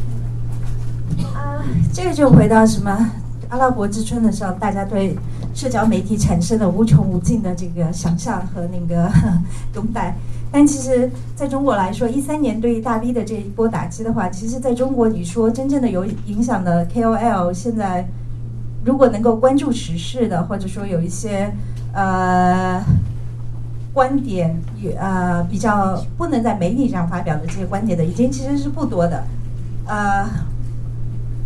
啊，这个就回到什么阿拉伯之春的时候，大家对社交媒体产生了无穷无尽的这个想象和那个拥戴。但其实，在中国来说，一三年对于大 V 的这一波打击的话，其实在中国，你说真正的有影响的 KOL，现在如果能够关注时事的，或者说有一些呃观点，也呃比较不能在媒体上发表的这些观点的，已经其实是不多的。呃，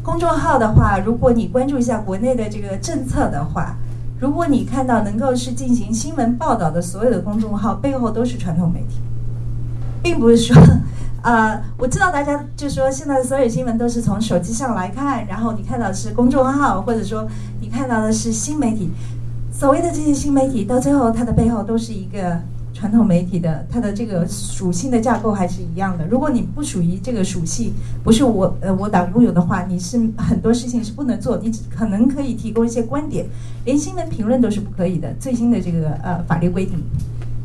公众号的话，如果你关注一下国内的这个政策的话，如果你看到能够是进行新闻报道的所有的公众号，背后都是传统媒体，并不是说。呃，我知道大家就说现在所有新闻都是从手机上来看，然后你看到是公众号，或者说你看到的是新媒体。所谓的这些新媒体，到最后它的背后都是一个传统媒体的，它的这个属性的架构还是一样的。如果你不属于这个属性，不是我呃我党拥有的话，你是很多事情是不能做，你只可能可以提供一些观点，连新闻评论都是不可以的。最新的这个呃法律规定，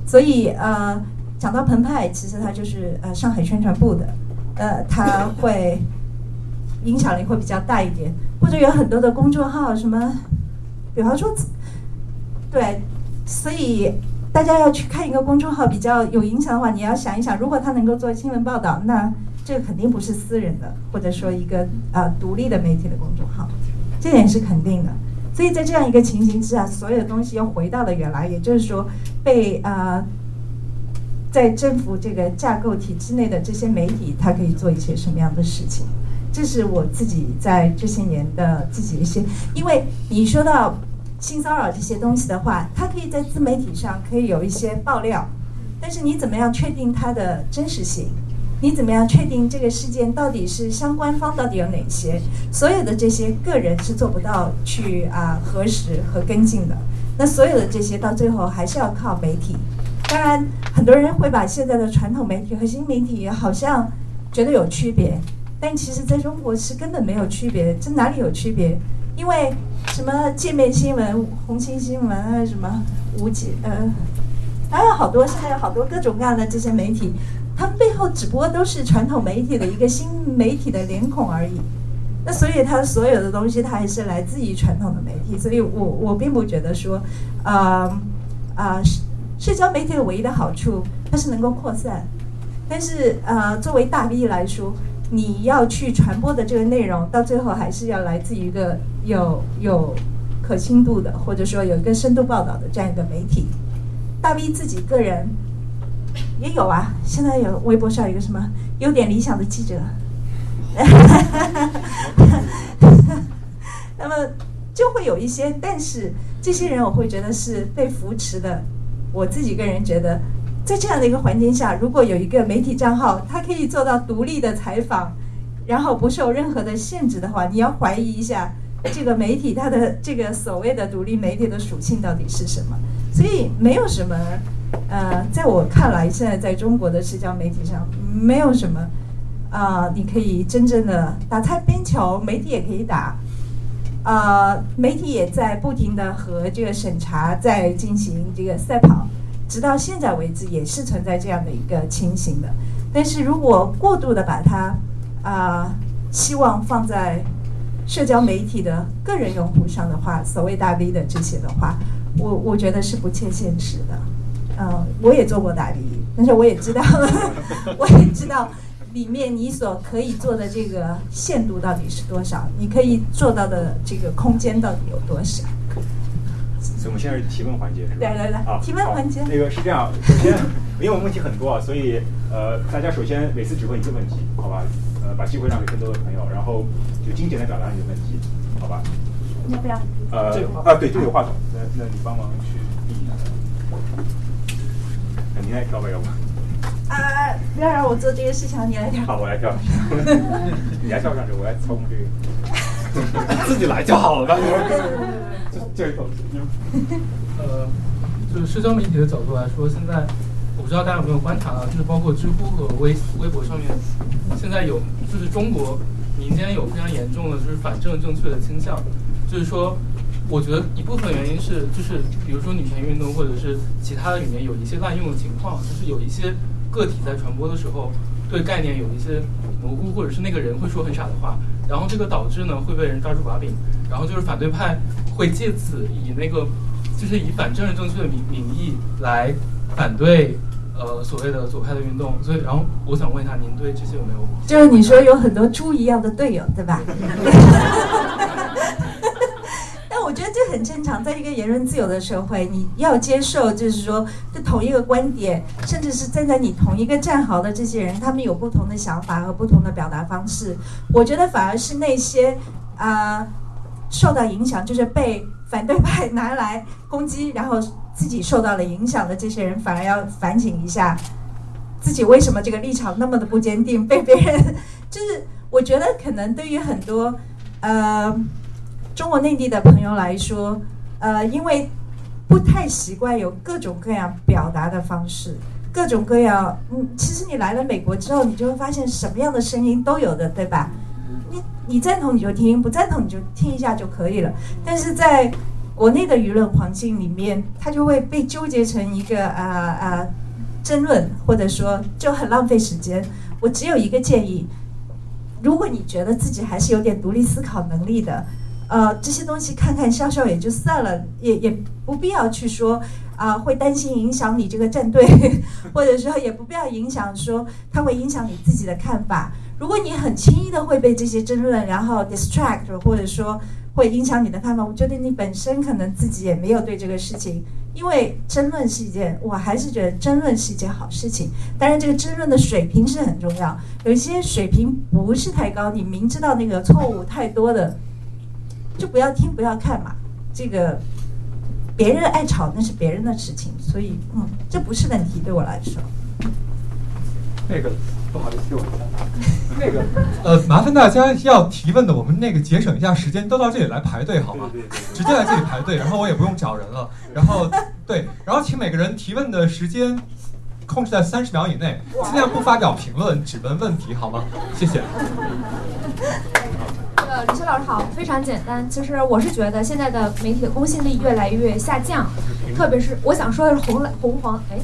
所以呃。讲到澎湃，其实它就是呃上海宣传部的，呃，它会影响力会比较大一点，或者有很多的公众号，什么，比方说，对，所以大家要去看一个公众号比较有影响的话，你要想一想，如果他能够做新闻报道，那这肯定不是私人的，或者说一个呃独立的媒体的公众号，这点是肯定的。所以在这样一个情形之下，所有的东西又回到了原来，也就是说被呃。在政府这个架构体制内的这些媒体，它可以做一些什么样的事情？这是我自己在这些年的自己一些。因为你说到性骚扰这些东西的话，它可以在自媒体上可以有一些爆料，但是你怎么样确定它的真实性？你怎么样确定这个事件到底是相关方到底有哪些？所有的这些个人是做不到去啊核实和跟进的。那所有的这些到最后还是要靠媒体。当然，很多人会把现在的传统媒体和新媒体好像觉得有区别，但其实在中国是根本没有区别。这哪里有区别？因为什么界面新闻、红星新闻啊，什么无极呃，还有好多现在有好多各种各样的这些媒体，它背后只不过都是传统媒体的一个新媒体的脸孔而已。那所以它所有的东西，它还是来自于传统的媒体。所以我我并不觉得说，啊啊。社交媒体的唯一的好处，它是能够扩散，但是呃，作为大 V 来说，你要去传播的这个内容，到最后还是要来自于一个有有可信度的，或者说有一个深度报道的这样一个媒体。大 V 自己个人也有啊，现在有微博上有一个什么有点理想的记者，[LAUGHS] 那么就会有一些，但是这些人我会觉得是被扶持的。我自己个人觉得，在这样的一个环境下，如果有一个媒体账号，它可以做到独立的采访，然后不受任何的限制的话，你要怀疑一下这个媒体它的这个所谓的独立媒体的属性到底是什么。所以没有什么，呃，在我看来，现在在中国的社交媒体上，没有什么啊，你可以真正的打擦边球，媒体也可以打。呃，媒体也在不停的和这个审查在进行这个赛跑，直到现在为止也是存在这样的一个情形的。但是如果过度的把它啊希望放在社交媒体的个人用户上的话，所谓大 V 的这些的话，我我觉得是不切现实的。嗯，我也做过大 V，但是我也知道，[LAUGHS] 我也知道。里面你所可以做的这个限度到底是多少？你可以做到的这个空间到底有多少？所以我们现在是提问环节，是吧？来来来，啊，提问环节。那个是这样，首先，因为我们问题很多啊，所以呃，大家首先每次只问一个问题，好吧？呃，把机会让给更多的朋友，然后就精简的表达你的问题，好吧？要不要？呃，啊，对，就有话筒，那那你帮忙去递一下。那您来挑吧，要不？啊！不要让我做这个事情，你来挑。好，我来挑。[LAUGHS] 你来跳上去，我来操控这个。[LAUGHS] 自己来就好了 [LAUGHS] 吧？这这个呃，就是社交媒体的角度来说，现在我不知道大家有没有观察到，就是包括知乎和微微博上面，现在有就是中国民间有非常严重的就是反政正确的倾向，就是说，我觉得一部分原因是就是比如说女权运动或者是其他的里面有一些滥用的情况，就是有一些。个体在传播的时候，对概念有一些模糊，或者是那个人会说很傻的话，然后这个导致呢会被人抓住把柄，然后就是反对派会借此以那个就是以反政治正确的名名义来反对呃所谓的左派的运动，所以然后我想问一下，您对这些有没有？就是你说有很多猪一样的队友，对吧？[LAUGHS] 但我觉得这很正常。常，在一个言论自由的社会，你要接受，就是说，这同一个观点，甚至是站在你同一个战壕的这些人，他们有不同的想法和不同的表达方式。我觉得反而是那些啊、受到影响，就是被反对派拿来攻击，然后自己受到了影响的这些人，反而要反省一下，自己为什么这个立场那么的不坚定，被别人就是我觉得可能对于很多呃中国内地的朋友来说，呃，因为不太习惯有各种各样表达的方式，各种各样，嗯，其实你来了美国之后，你就会发现什么样的声音都有的，对吧？你赞同你就听，不赞同你就听一下就可以了。但是在国内的舆论环境里面，它就会被纠结成一个啊啊、争论，或者说就很浪费时间。我只有一个建议，如果你觉得自己还是有点独立思考能力的，呃，这些东西看看笑笑也就算了，也也不必要去说啊、会担心影响你这个战队，[LAUGHS] 或者说也不必要影响说它会影响你自己的看法。如果你很轻易的会被这些争论然后 distract，或者说会影响你的看法，我觉得你本身可能自己也没有对这个事情，因为争论是一件，我还是觉得争论是一件好事情。当然，这个争论的水平是很重要，有一些水平不是太高，你明知道那个错误太多的，就不要听不要看嘛。这个别人爱吵那是别人的事情，所以嗯，这不是问题对我来说。那个不好意思，我 [LAUGHS] 那个呃，麻烦大家要提问的，我们那个节省一下时间，都到这里来排队好吗？直接来这里排队，然后我也不用找人了。然后对，然后请每个人提问的时间控制在三十秒以内，尽量不发表评论，只问问题好吗？谢谢。呃，李修老师好，非常简单。其实我是觉得现在的媒体的公信力越来越下降，特别是我想说的是红蓝红黄哎。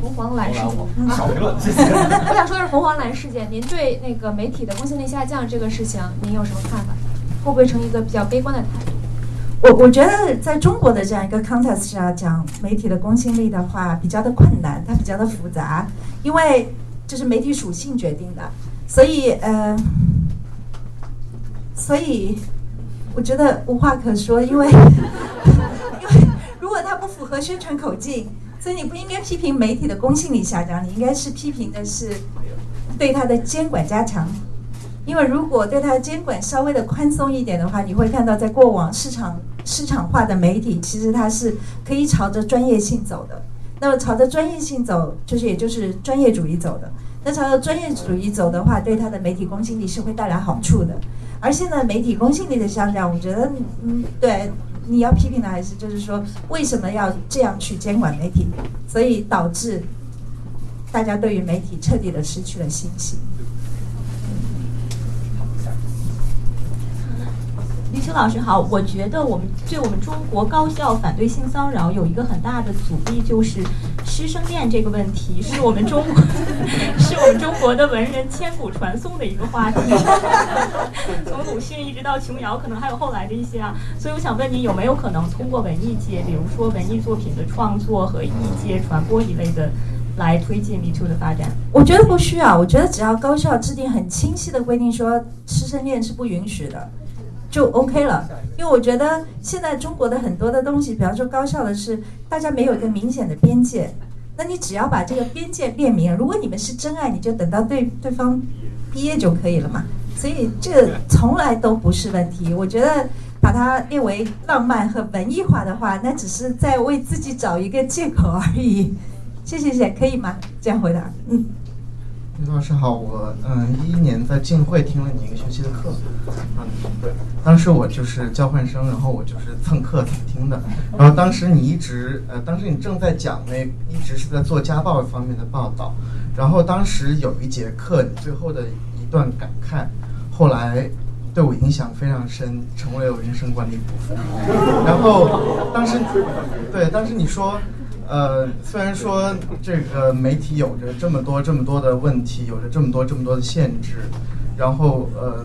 红黄蓝事件，[LAUGHS] 少评论，谢谢。我想说的是红黄蓝事件，您对那个媒体的公信力下降这个事情，您有什么看法？会不会成一个比较悲观的态度？我我觉得在中国的这样一个 context 下讲媒体的公信力的话，比较的困难，它比较的复杂，因为这是媒体属性决定的，所以呃，所以我觉得无话可说，因为 [LAUGHS] 因为如果它不符合宣传口径，所以你不应该批评媒体的公信力下降，你应该是批评的是对它的监管加强。因为如果对它的监管稍微的宽松一点的话，你会看到在过往市场市场化的媒体，其实它是可以朝着专业性走的。那么朝着专业性走，就是也就是专业主义走的。那朝着专业主义走的话，对它的媒体公信力是会带来好处的。而现在媒体公信力的下降，我觉得嗯，对你要批评的还是就是说，为什么要这样去监管媒体，所以导致大家对于媒体彻底的失去了信心。李秋老师好，我觉得我们对我们中国高校反对性骚扰有一个很大的阻力，就是师生恋这个问题，是我们中国 [LAUGHS] 是我们中国的文人千古传颂的一个话题，[LAUGHS] 从鲁迅一直到琼瑶，可能还有后来的一些啊。所以我想问您，有没有可能通过文艺界，比如说文艺作品的创作和艺界传播一类的，来推进 Me Too 的发展？我觉得不需要，我觉得只要高校制定很清晰的规定，说师生恋是不允许的。就 OK 了，因为我觉得现在中国的很多的东西，比方说高校的是，大家没有一个明显的边界，那你只要把这个边界列明，如果你们是真爱，你就等到对对方毕业就可以了嘛。所以这从来都不是问题。我觉得把它列为浪漫和文艺化的话，那只是在为自己找一个借口而已。谢谢谢，可以吗？这样回答，嗯。李老师好，我嗯一一年在浸会听了你一个学期的课，嗯对，当时我就是交换生，然后我就是蹭课蹭听的，然后当时你一直呃当时你正在讲那一直是在做家暴方面的报道，然后当时有一节课你最后的一段感慨，后来对我影响非常深，成为了我人生观的一部分，然后当时对当时你说。呃，虽然说这个媒体有着这么多这么多的问题，有着这么多这么多的限制，然后呃，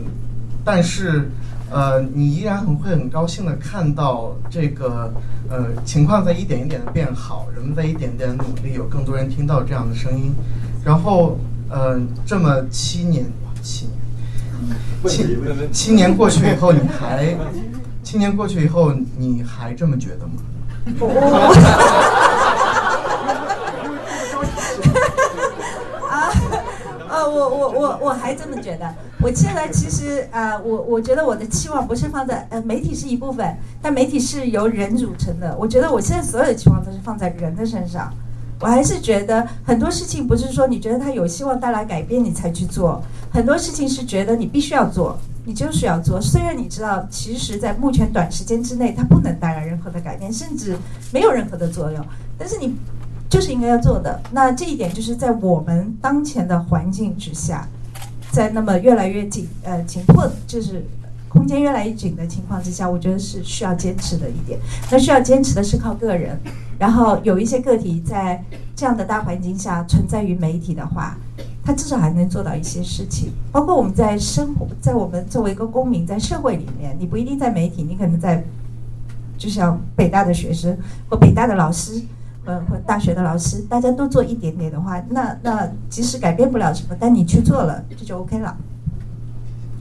但是呃，你依然很会很高兴的看到这个呃情况在一点一点的变好，人们在一点点努力，有更多人听到这样的声音，然后呃，这么七年，七年，七七年过去以后，你还。七年过去以后，你还这么觉得吗？我我我我还这么觉得。我现在其实啊，我我觉得我的期望不是放在呃媒体是一部分，但媒体是由人组成的。我觉得我现在所有的期望都是放在人的身上。我还是觉得很多事情不是说你觉得它有希望带来改变你才去做，很多事情是觉得你必须要做，你就是要做。虽然你知道，其实在目前短时间之内它不能带来任何的改变，甚至没有任何的作用，但是你就是应该要做的。那这一点就是在我们当前的环境之下，在那么越来越紧呃紧迫就是空间越来越紧的情况之下，我觉得是需要坚持的一点。那需要坚持的是靠个人。然后有一些个体在这样的大环境下存在于媒体的话，他至少还能做到一些事情。包括我们在生活，在我们作为一个公民，在社会里面，你不一定在媒体，你可能在，就像北大的学生或北大的老师，呃，或大学的老师，大家都做一点点的话，那那即使改变不了什么，但你去做了，这就 OK 了。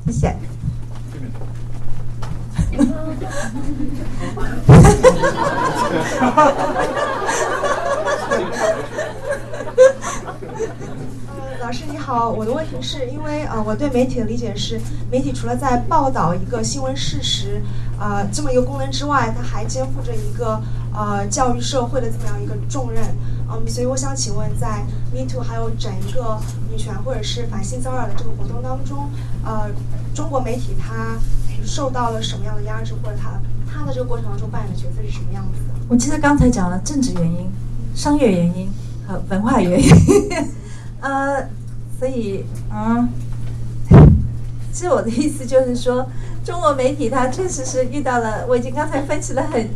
谢谢。[LAUGHS] 老师你好，我的问题是因为呃，我对媒体的理解是，媒体除了在报道一个新闻事实，呃，这么一个功能之外，它还肩负着一个呃教育社会的这么样一个重任。嗯，所以我想请问，在 Me Too 还有整一个女权或者是反性骚扰的这个活动当中，呃，中国媒体它受到了什么样的压制，或者它它的这个过程当中扮演的角色是什么样子的？我记得刚才讲了政治原因、商业原因和文化原因，呃，所以嗯，其实我的意思就是说，中国媒体它确实是遇到了，我已经刚才分析的很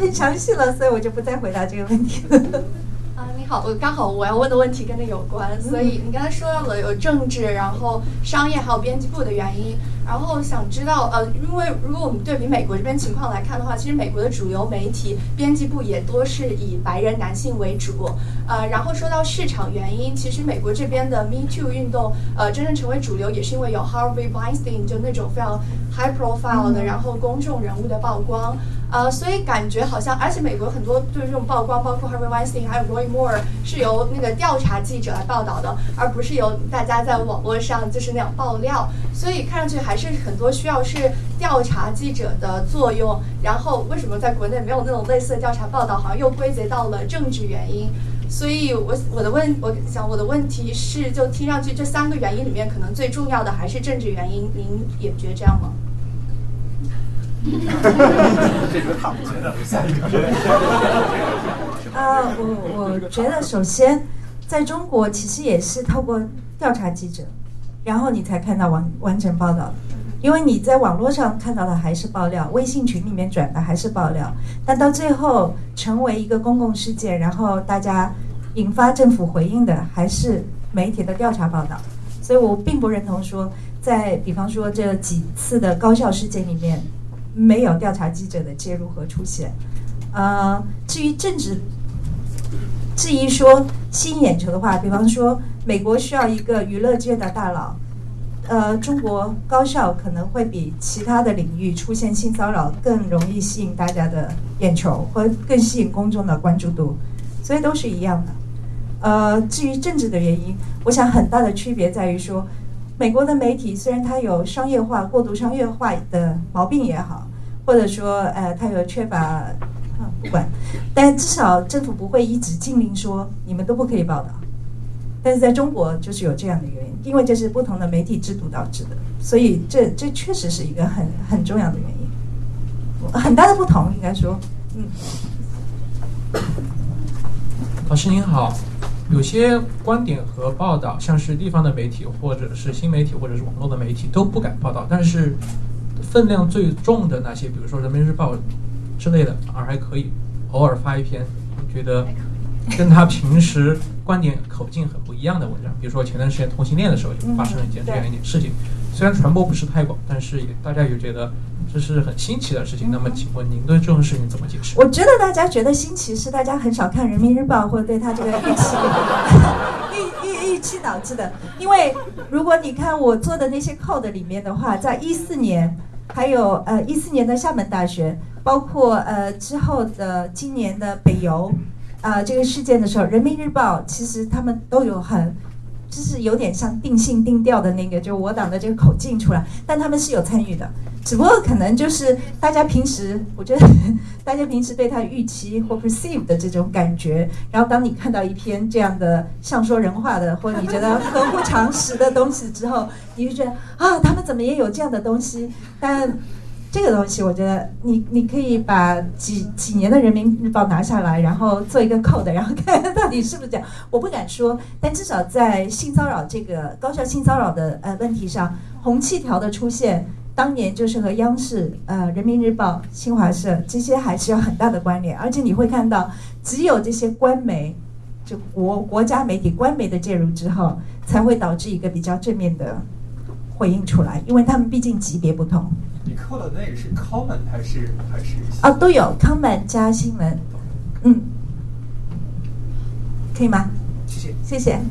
很详细了，所以我就不再回答这个问题了。好，我刚好我要问的问题跟那有关，所以你刚才说到了有政治，然后商业还有编辑部的原因，然后想知道，呃，因为如果我们对比美国这边情况来看的话，其实美国的主流媒体编辑部也多是以白人男性为主，呃，然后说到市场原因，其实美国这边的 Me Too 运动，呃，真正成为主流也是因为有 Harvey Weinstein 就那种非常 high profile 的，然后公众人物的曝光。呃，所以感觉好像，而且美国很多对这种曝光，包括 Harvey Weinstein 还有 Roy Moore，是由那个调查记者来报道的，而不是由大家在网络上就是那样爆料。所以看上去还是很多需要是调查记者的作用。然后为什么在国内没有那种类似的调查报道，好像又归结到了政治原因？所以我我的问，我想我的问题是，就听上去这三个原因里面，可能最重要的还是政治原因。您也觉得这样吗？这个他觉得下一个。啊，我我觉得首先，在中国其实也是透过调查记者，然后你才看到完完整报道因为你在网络上看到的还是爆料，微信群里面转的还是爆料，但到最后成为一个公共事件，然后大家引发政府回应的还是媒体的调查报道。所以我并不认同说，在比方说这几次的高校事件里面。没有调查记者的介入和出现，呃，至于政治，至于说吸引眼球的话，比方说美国需要一个娱乐界的大佬，呃，中国高校可能会比其他的领域出现性骚扰更容易吸引大家的眼球和更吸引公众的关注度，所以都是一样的。呃，至于政治的原因，我想很大的区别在于说。美国的媒体虽然它有商业化、过度商业化的毛病也好，或者说呃它有缺乏啊不管，但至少政府不会一直禁令说你们都不可以报道。但是在中国就是有这样的原因，因为这是不同的媒体制度导致的，所以这这确实是一个很很重要的原因，很大的不同应该说，嗯。老师您好。有些观点和报道，像是地方的媒体，或者是新媒体，或者是网络的媒体，都不敢报道。但是，分量最重的那些，比如说人民日报之类的，反而还可以偶尔发一篇，觉得跟他平时观点口径很不一样的文章。比如说前段时间同性恋的时候，就发生了一件这样一件事情。虽然传播不是太广，但是也大家也觉得这是很新奇的事情。那么，请问您对这种事情怎么解释？我觉得大家觉得新奇是大家很少看《人民日报》或者对他这个预期预预预期导致的。因为如果你看我做的那些 code 里面的话，在一四年，还有呃一四年的厦门大学，包括呃之后的今年的北邮，呃这个事件的时候，人民日报其实他们都有很。就是有点像定性定调的那个，就我党的这个口径出来，但他们是有参与的，只不过可能就是大家平时，我觉得 [LAUGHS] 大家平时对他预期或 perceive 的这种感觉，然后当你看到一篇这样的像说人话的，或你觉得合乎常识的东西之后，你就觉得啊，他们怎么也有这样的东西，但。这个东西，我觉得你你可以把几几年的《人民日报》拿下来，然后做一个 code，然后看到底是不是这样。我不敢说，但至少在性骚扰这个高校性骚扰的呃问题上，红气条的出现，当年就是和央视、呃《人民日报》、新华社这些还是有很大的关联。而且你会看到，只有这些官媒，就国国家媒体官媒的介入之后，才会导致一个比较正面的回应出来，因为他们毕竟级别不同。你扣的那个是 comment 还是还是？哦，都有 comment 加新闻，嗯，可以吗？谢谢，谢谢。[LAUGHS]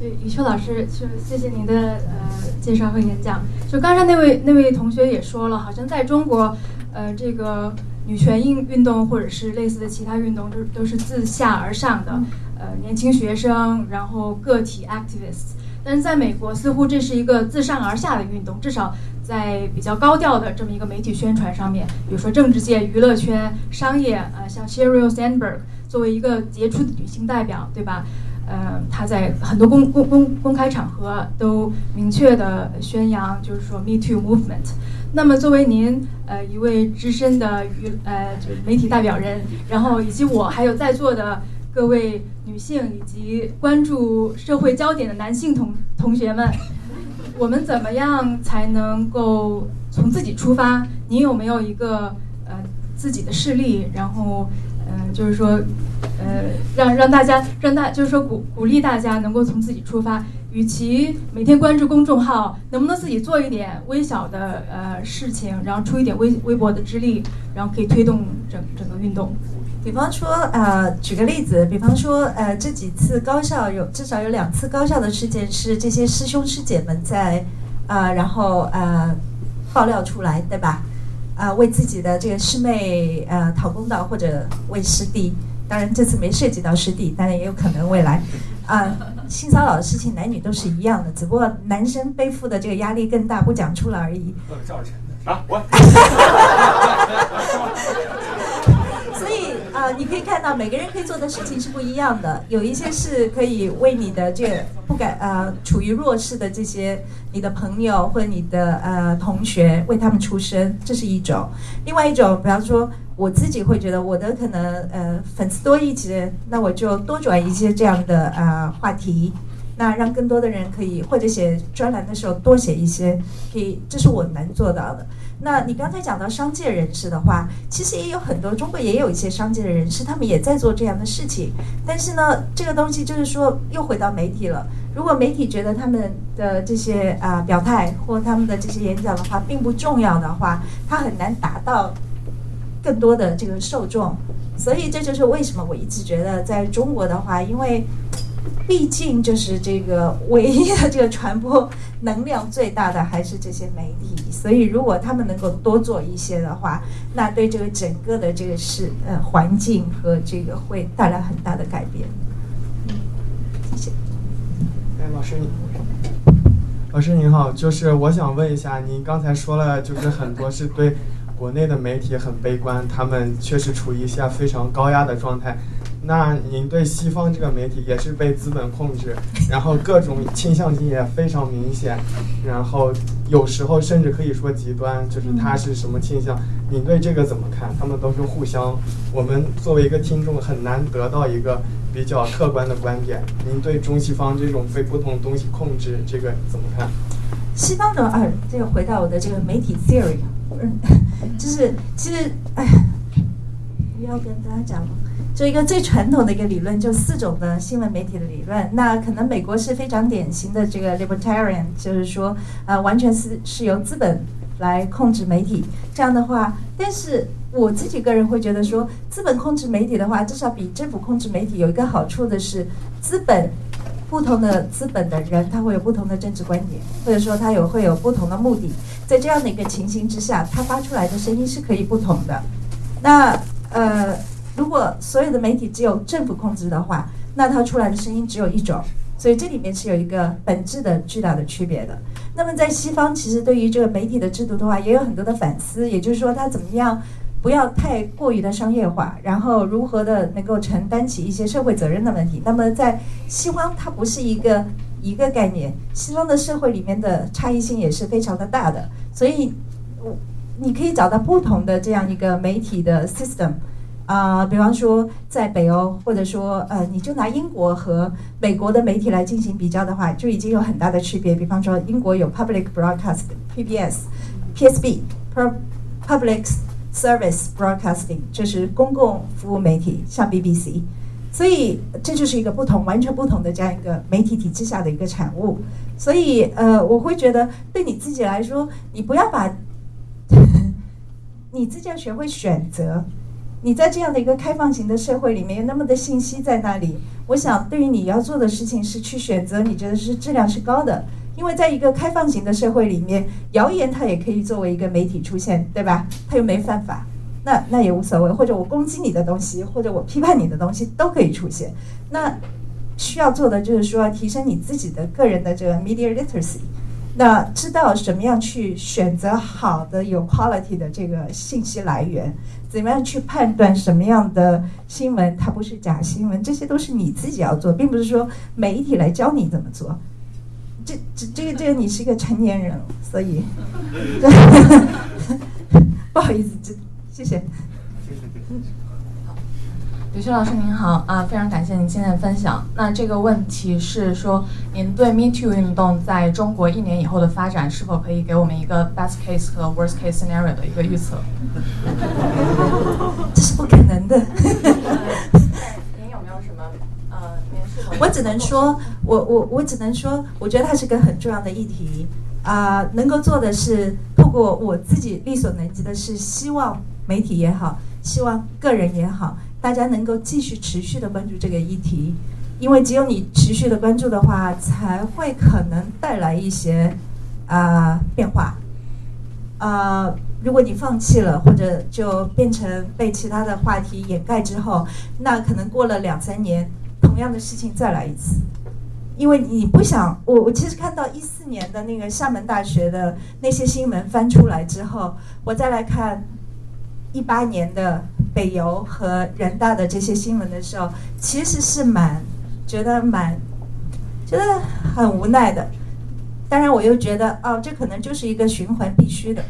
所以余秋老师，就谢谢您的呃介绍和演讲。就刚才那位那位同学也说了，好像在中国，呃，这个女权运运动或者是类似的其他运动，都都是自下而上的，呃，年轻学生，然后个体 activists。但是在美国，似乎这是一个自上而下的运动，至少。在比较高调的这么一个媒体宣传上面，比如说政治界、娱乐圈、商业，呃，像 Sheryl Sandberg 作为一个杰出的女性代表，对吧？呃，他在很多公公公公开场合都明确的宣扬，就是说 Me Too Movement。那么作为您呃一位资深的娱呃就媒体代表人，然后以及我还有在座的各位女性以及关注社会焦点的男性同同学们。[LAUGHS] 我们怎么样才能够从自己出发？您有没有一个呃自己的事例？然后，呃，就是说，呃，让让大家让大就是说鼓鼓励大家能够从自己出发。与其每天关注公众号，能不能自己做一点微小的呃事情，然后出一点微微薄的之力，然后可以推动整整个运动？比方说，呃，举个例子，比方说，呃，这几次高校有至少有两次高校的事件是这些师兄师姐们在，呃，然后呃爆料出来，对吧？啊，为自己的这个师妹呃讨公道，或者为师弟，当然这次没涉及到师弟，当然也有可能未来，啊，性骚扰的事情男女都是一样的，只不过男生背负的这个压力更大，不讲出来而已。呃，赵晨的啊，我。[LAUGHS] 啊，你可以看到每个人可以做的事情是不一样的，有一些是可以为你的这不敢呃处于弱势的这些你的朋友或你的呃同学为他们出声，这是一种；另外一种，比方说我自己会觉得我的可能呃粉丝多一些，那我就多转一些这样的呃话题，那让更多的人可以或者写专栏的时候多写一些，可以，这是我能做到的。那你刚才讲到商界人士的话，其实也有很多中国也有一些商界的人士，他们也在做这样的事情。但是呢，这个东西就是说又回到媒体了。如果媒体觉得他们的这些啊表态或他们的这些演讲的话并不重要的话，他很难达到更多的这个受众。所以这就是为什么我一直觉得在中国的话，因为。毕竟就是这个唯一的这个传播能量最大的还是这些媒体，所以如果他们能够多做一些的话，那对这个整个的这个是呃环境和这个会带来很大的改变。嗯谢谢。哎，老师你，老师您好，就是我想问一下，您刚才说了，就是很多是对国内的媒体很悲观，他们确实处于一下非常高压的状态。那您对西方这个媒体也是被资本控制，[LAUGHS] 然后各种倾向性也非常明显，然后有时候甚至可以说极端，就是他是什么倾向？您对这个怎么看？他们都是互相，我们作为一个听众很难得到一个比较客观的观点。您对中西方这种被不同东西控制这个怎么看？西方的啊，这个回到我的这个媒体 theory，嗯，就是其实哎，要跟大家讲。就一个最传统的一个理论，就四种的新闻媒体的理论。那可能美国是非常典型的这个 libertarian，就是说，呃，完全是是由资本来控制媒体。这样的话，但是我自己个人会觉得说，资本控制媒体的话，至少比政府控制媒体有一个好处的是，资本不同的资本的人，他会有不同的政治观点，或者说他有会有不同的目的。在这样的一个情形之下，他发出来的声音是可以不同的。那呃，如果所有的媒体只有政府控制的话，那它出来的声音只有一种。所以这里面是有一个本质的巨大的区别的。那么在西方，其实对于这个媒体的制度的话，也有很多的反思。也就是说，它怎么样不要太过于的商业化，然后如何的能够承担起一些社会责任的问题。那么在西方，它不是一个一个概念，西方的社会里面的差异性也是非常的大的。所以，我你可以找到不同的这样一个媒体的 system。啊，比方说在北欧，或者说呃，你就拿英国和美国的媒体来进行比较的话，就已经有很大的区别。比方说，英国有 Public Broadcast（PBS），PSB（Public Service Broadcasting），这是公共服务媒体，像 BBC。所以这就是一个不同、完全不同的这样一个媒体体制下的一个产物。所以呃，我会觉得对你自己来说，你不要把 [LAUGHS] 你自己要学会选择。你在这样的一个开放型的社会里面，有那么的信息在那里，我想对于你要做的事情是去选择你觉得是质量是高的，因为在一个开放型的社会里面，谣言它也可以作为一个媒体出现，对吧？它又没犯法，那那也无所谓，或者我攻击你的东西，或者我批判你的东西都可以出现。那需要做的就是说，提升你自己的个人的这个 media literacy，那知道什么样去选择好的有 quality 的这个信息来源。怎么样去判断什么样的新闻它不是假新闻？这些都是你自己要做，并不是说媒体来教你怎么做。这这这个这个你是一个成年人，所以 [LAUGHS] [LAUGHS] 不好意思，这谢谢。吕旭老师您好啊，非常感谢您今天的分享。那这个问题是说，您对 Me Too 运动在中国一年以后的发展，是否可以给我们一个 best case 和 worst case scenario 的一个预测？[LAUGHS] 这是不可能的。您有没有什么呃？我只能说，我我我只能说，我觉得它是个很重要的议题啊。能够做的是，透过我自己力所能及的是，希望媒体也好，希望个人也好。大家能够继续持续的关注这个议题，因为只有你持续的关注的话，才会可能带来一些啊变化。啊，如果你放弃了，或者就变成被其他的话题掩盖之后，那可能过了两三年，同样的事情再来一次。因为你不想，我我其实看到一四年的那个厦门大学的那些新闻翻出来之后，我再来看。一八年的北邮和人大的这些新闻的时候，其实是蛮觉得蛮觉得很无奈的。当然，我又觉得哦，这可能就是一个循环必须的，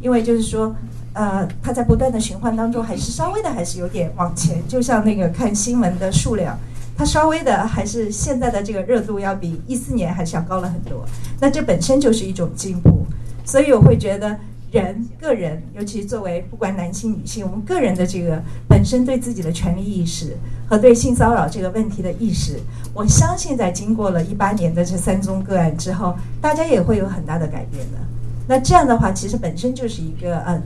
因为就是说，呃，它在不断的循环当中，还是稍微的还是有点往前。就像那个看新闻的数量，它稍微的还是现在的这个热度要比一四年还是要高了很多。那这本身就是一种进步，所以我会觉得。人个人，尤其作为不管男性女性，我们个人的这个本身对自己的权利意识和对性骚扰这个问题的意识，我相信在经过了一八年的这三宗个案之后，大家也会有很大的改变的。那这样的话，其实本身就是一个呃，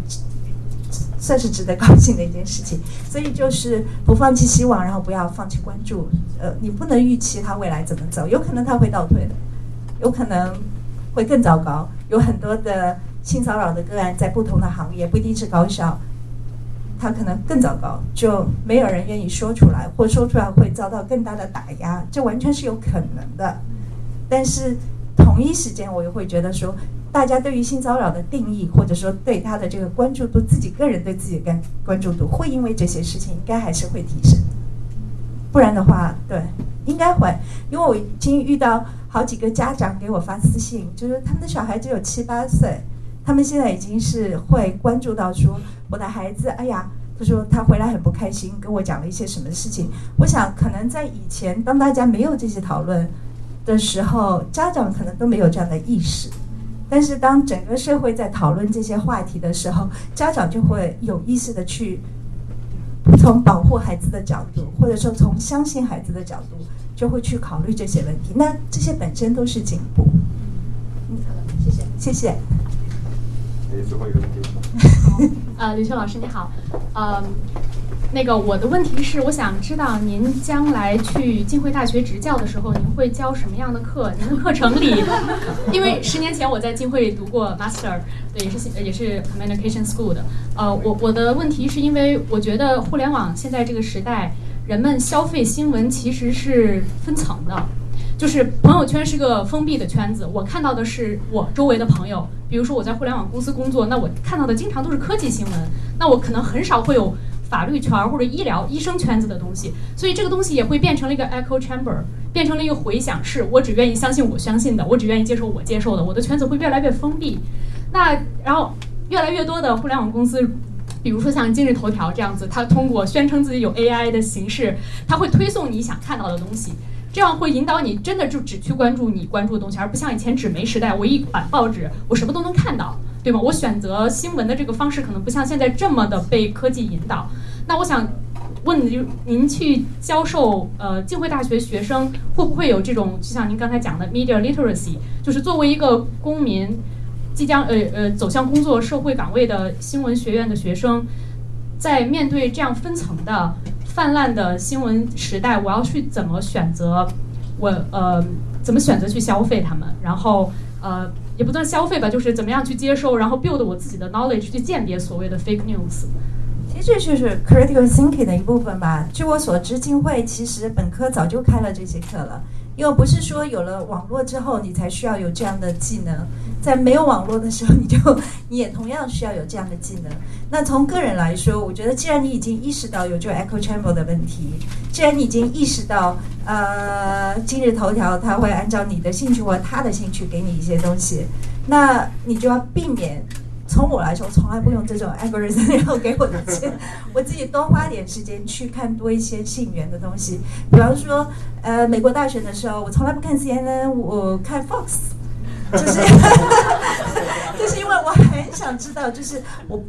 算是值得高兴的一件事情。所以就是不放弃希望，然后不要放弃关注。呃，你不能预期他未来怎么走，有可能他会倒退的，有可能会更糟糕，有很多的。性骚扰的个案在不同的行业不一定是高校，它可能更糟糕，就没有人愿意说出来，或说出来会遭到更大的打压，这完全是有可能的。但是同一时间，我又会觉得说，大家对于性骚扰的定义，或者说对他的这个关注度，自己个人对自己的关关注度，会因为这些事情应该还是会提升。不然的话，对，应该会，因为我已经遇到好几个家长给我发私信，就是他们的小孩只有七八岁。他们现在已经是会关注到说，我的孩子，哎呀，他说他回来很不开心，跟我讲了一些什么事情。我想，可能在以前，当大家没有这些讨论的时候，家长可能都没有这样的意识。但是，当整个社会在讨论这些话题的时候，家长就会有意识的去从保护孩子的角度，或者说从相信孩子的角度，就会去考虑这些问题。那这些本身都是进步。嗯，好的，谢谢，谢谢。最后一个问题。呃，吕秋老师你好，嗯，那个我的问题是，我想知道您将来去浸会大学执教的时候，您会教什么样的课？您的课程里，[LAUGHS] 因为十年前我在浸会读过 master，对，也是也是 communication school 的。呃，我我的问题是因为我觉得互联网现在这个时代，人们消费新闻其实是分层的。就是朋友圈是个封闭的圈子，我看到的是我周围的朋友。比如说我在互联网公司工作，那我看到的经常都是科技新闻，那我可能很少会有法律圈或者医疗医生圈子的东西。所以这个东西也会变成了一个 echo chamber，变成了一个回响室。我只愿意相信我相信的，我只愿意接受我接受的。我的圈子会越来越封闭。那然后越来越多的互联网公司，比如说像今日头条这样子，它通过宣称自己有 AI 的形式，它会推送你想看到的东西。这样会引导你真的就只去关注你关注的东西，而不像以前纸媒时代，我一版报纸我什么都能看到，对吗？我选择新闻的这个方式可能不像现在这么的被科技引导。那我想问，您您去教授呃浸会大学学生，会不会有这种就像您刚才讲的 media literacy，就是作为一个公民，即将呃呃走向工作社会岗位的新闻学院的学生，在面对这样分层的。泛滥的新闻时代，我要去怎么选择？我呃，怎么选择去消费他们？然后呃，也不算消费吧，就是怎么样去接受，然后 build 我自己的 knowledge 去鉴别所谓的 fake news。其实这就是 critical thinking 的一部分吧。据我所知，金会其实本科早就开了这些课了。又不是说有了网络之后你才需要有这样的技能，在没有网络的时候，你就你也同样需要有这样的技能。那从个人来说，我觉得既然你已经意识到有这 echo chamber 的问题，既然你已经意识到，呃，今日头条它会按照你的兴趣或他的兴趣给你一些东西，那你就要避免。从我来说，我从来不用这种 algorithm，然后给我的钱，[LAUGHS] 我自己多花点时间去看多一些信源的东西。比方说，呃，美国大选的时候，我从来不看 CNN，我看 Fox，[LAUGHS] 就是 [LAUGHS] 就是因为我很想知道，就是我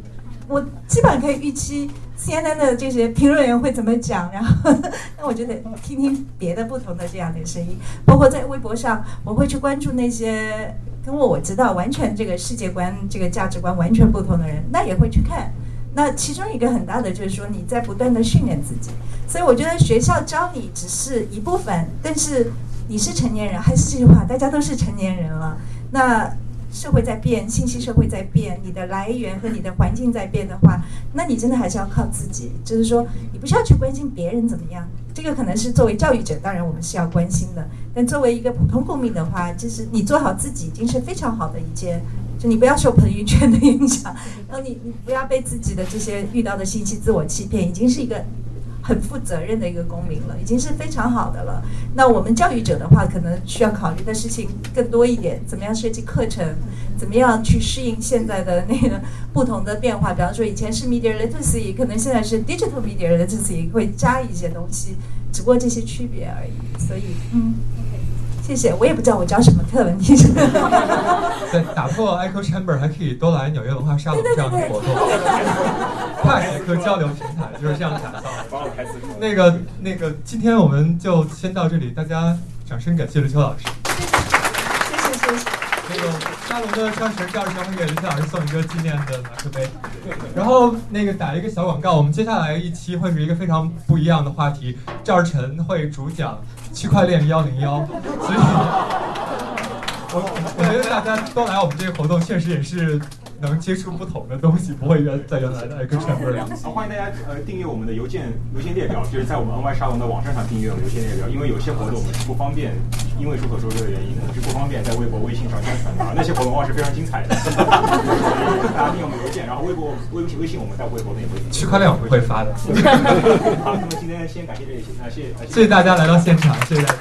我基本可以预期 CNN 的这些评论员会怎么讲，然后那我就得听听别的不同的这样的声音。包括在微博上，我会去关注那些。跟我我知道完全这个世界观、这个价值观完全不同的人，那也会去看。那其中一个很大的就是说，你在不断的训练自己。所以我觉得学校教你只是一部分，但是你是成年人，还是这句话，大家都是成年人了。那社会在变，信息社会在变，你的来源和你的环境在变的话，那你真的还是要靠自己。就是说，你不需要去关心别人怎么样。这个可能是作为教育者，当然我们是要关心的。但作为一个普通公民的话，就是你做好自己已经是非常好的一件。就你不要受朋友圈的影响，然后你你不要被自己的这些遇到的信息自我欺骗，已经是一个很负责任的一个公民了，已经是非常好的了。那我们教育者的话，可能需要考虑的事情更多一点，怎么样设计课程，怎么样去适应现在的那个不同的变化。比方说，以前是 media literacy，可能现在是 digital media literacy，会加一些东西，只不过这些区别而已。所以，嗯。谢谢，我也不知道我教什么课，问题是。[LAUGHS] 对，打破 echo chamber 还可以多来纽约文化沙龙这样的活动，[LAUGHS] 跨学科交流平台就是这样打造。那个那个，今天我们就先到这里，大家掌声感谢刘秋老师。谢谢谢谢。那个沙龙的创始人赵志强会给刘秋老师送一个纪念的马克杯。然后那个打一个小广告，我们接下来一期会是一个非常不一样的话题，赵志成会主讲。区块链幺零幺，所以，我我觉得大家都来我们这个活动，确实也是能接触不同的东西，不会原在原来的一个圈子里。好，欢迎大家呃订阅我们的邮件邮件列表，就是在我们 NY 沙龙的网站上订阅我们邮件列表，因为有些活动我们是不方便，因为众所周知的原因，我们是不方便在微博、微信上宣传的。那些活动往往是非常精彩的，[LAUGHS] 大家订阅我们邮件，然后微博、微微信我们在微博内会。区块链我们会发的。[LAUGHS] 好，那么今天先感谢这里，那谢谢谢谢大家来到现场，谢谢大家。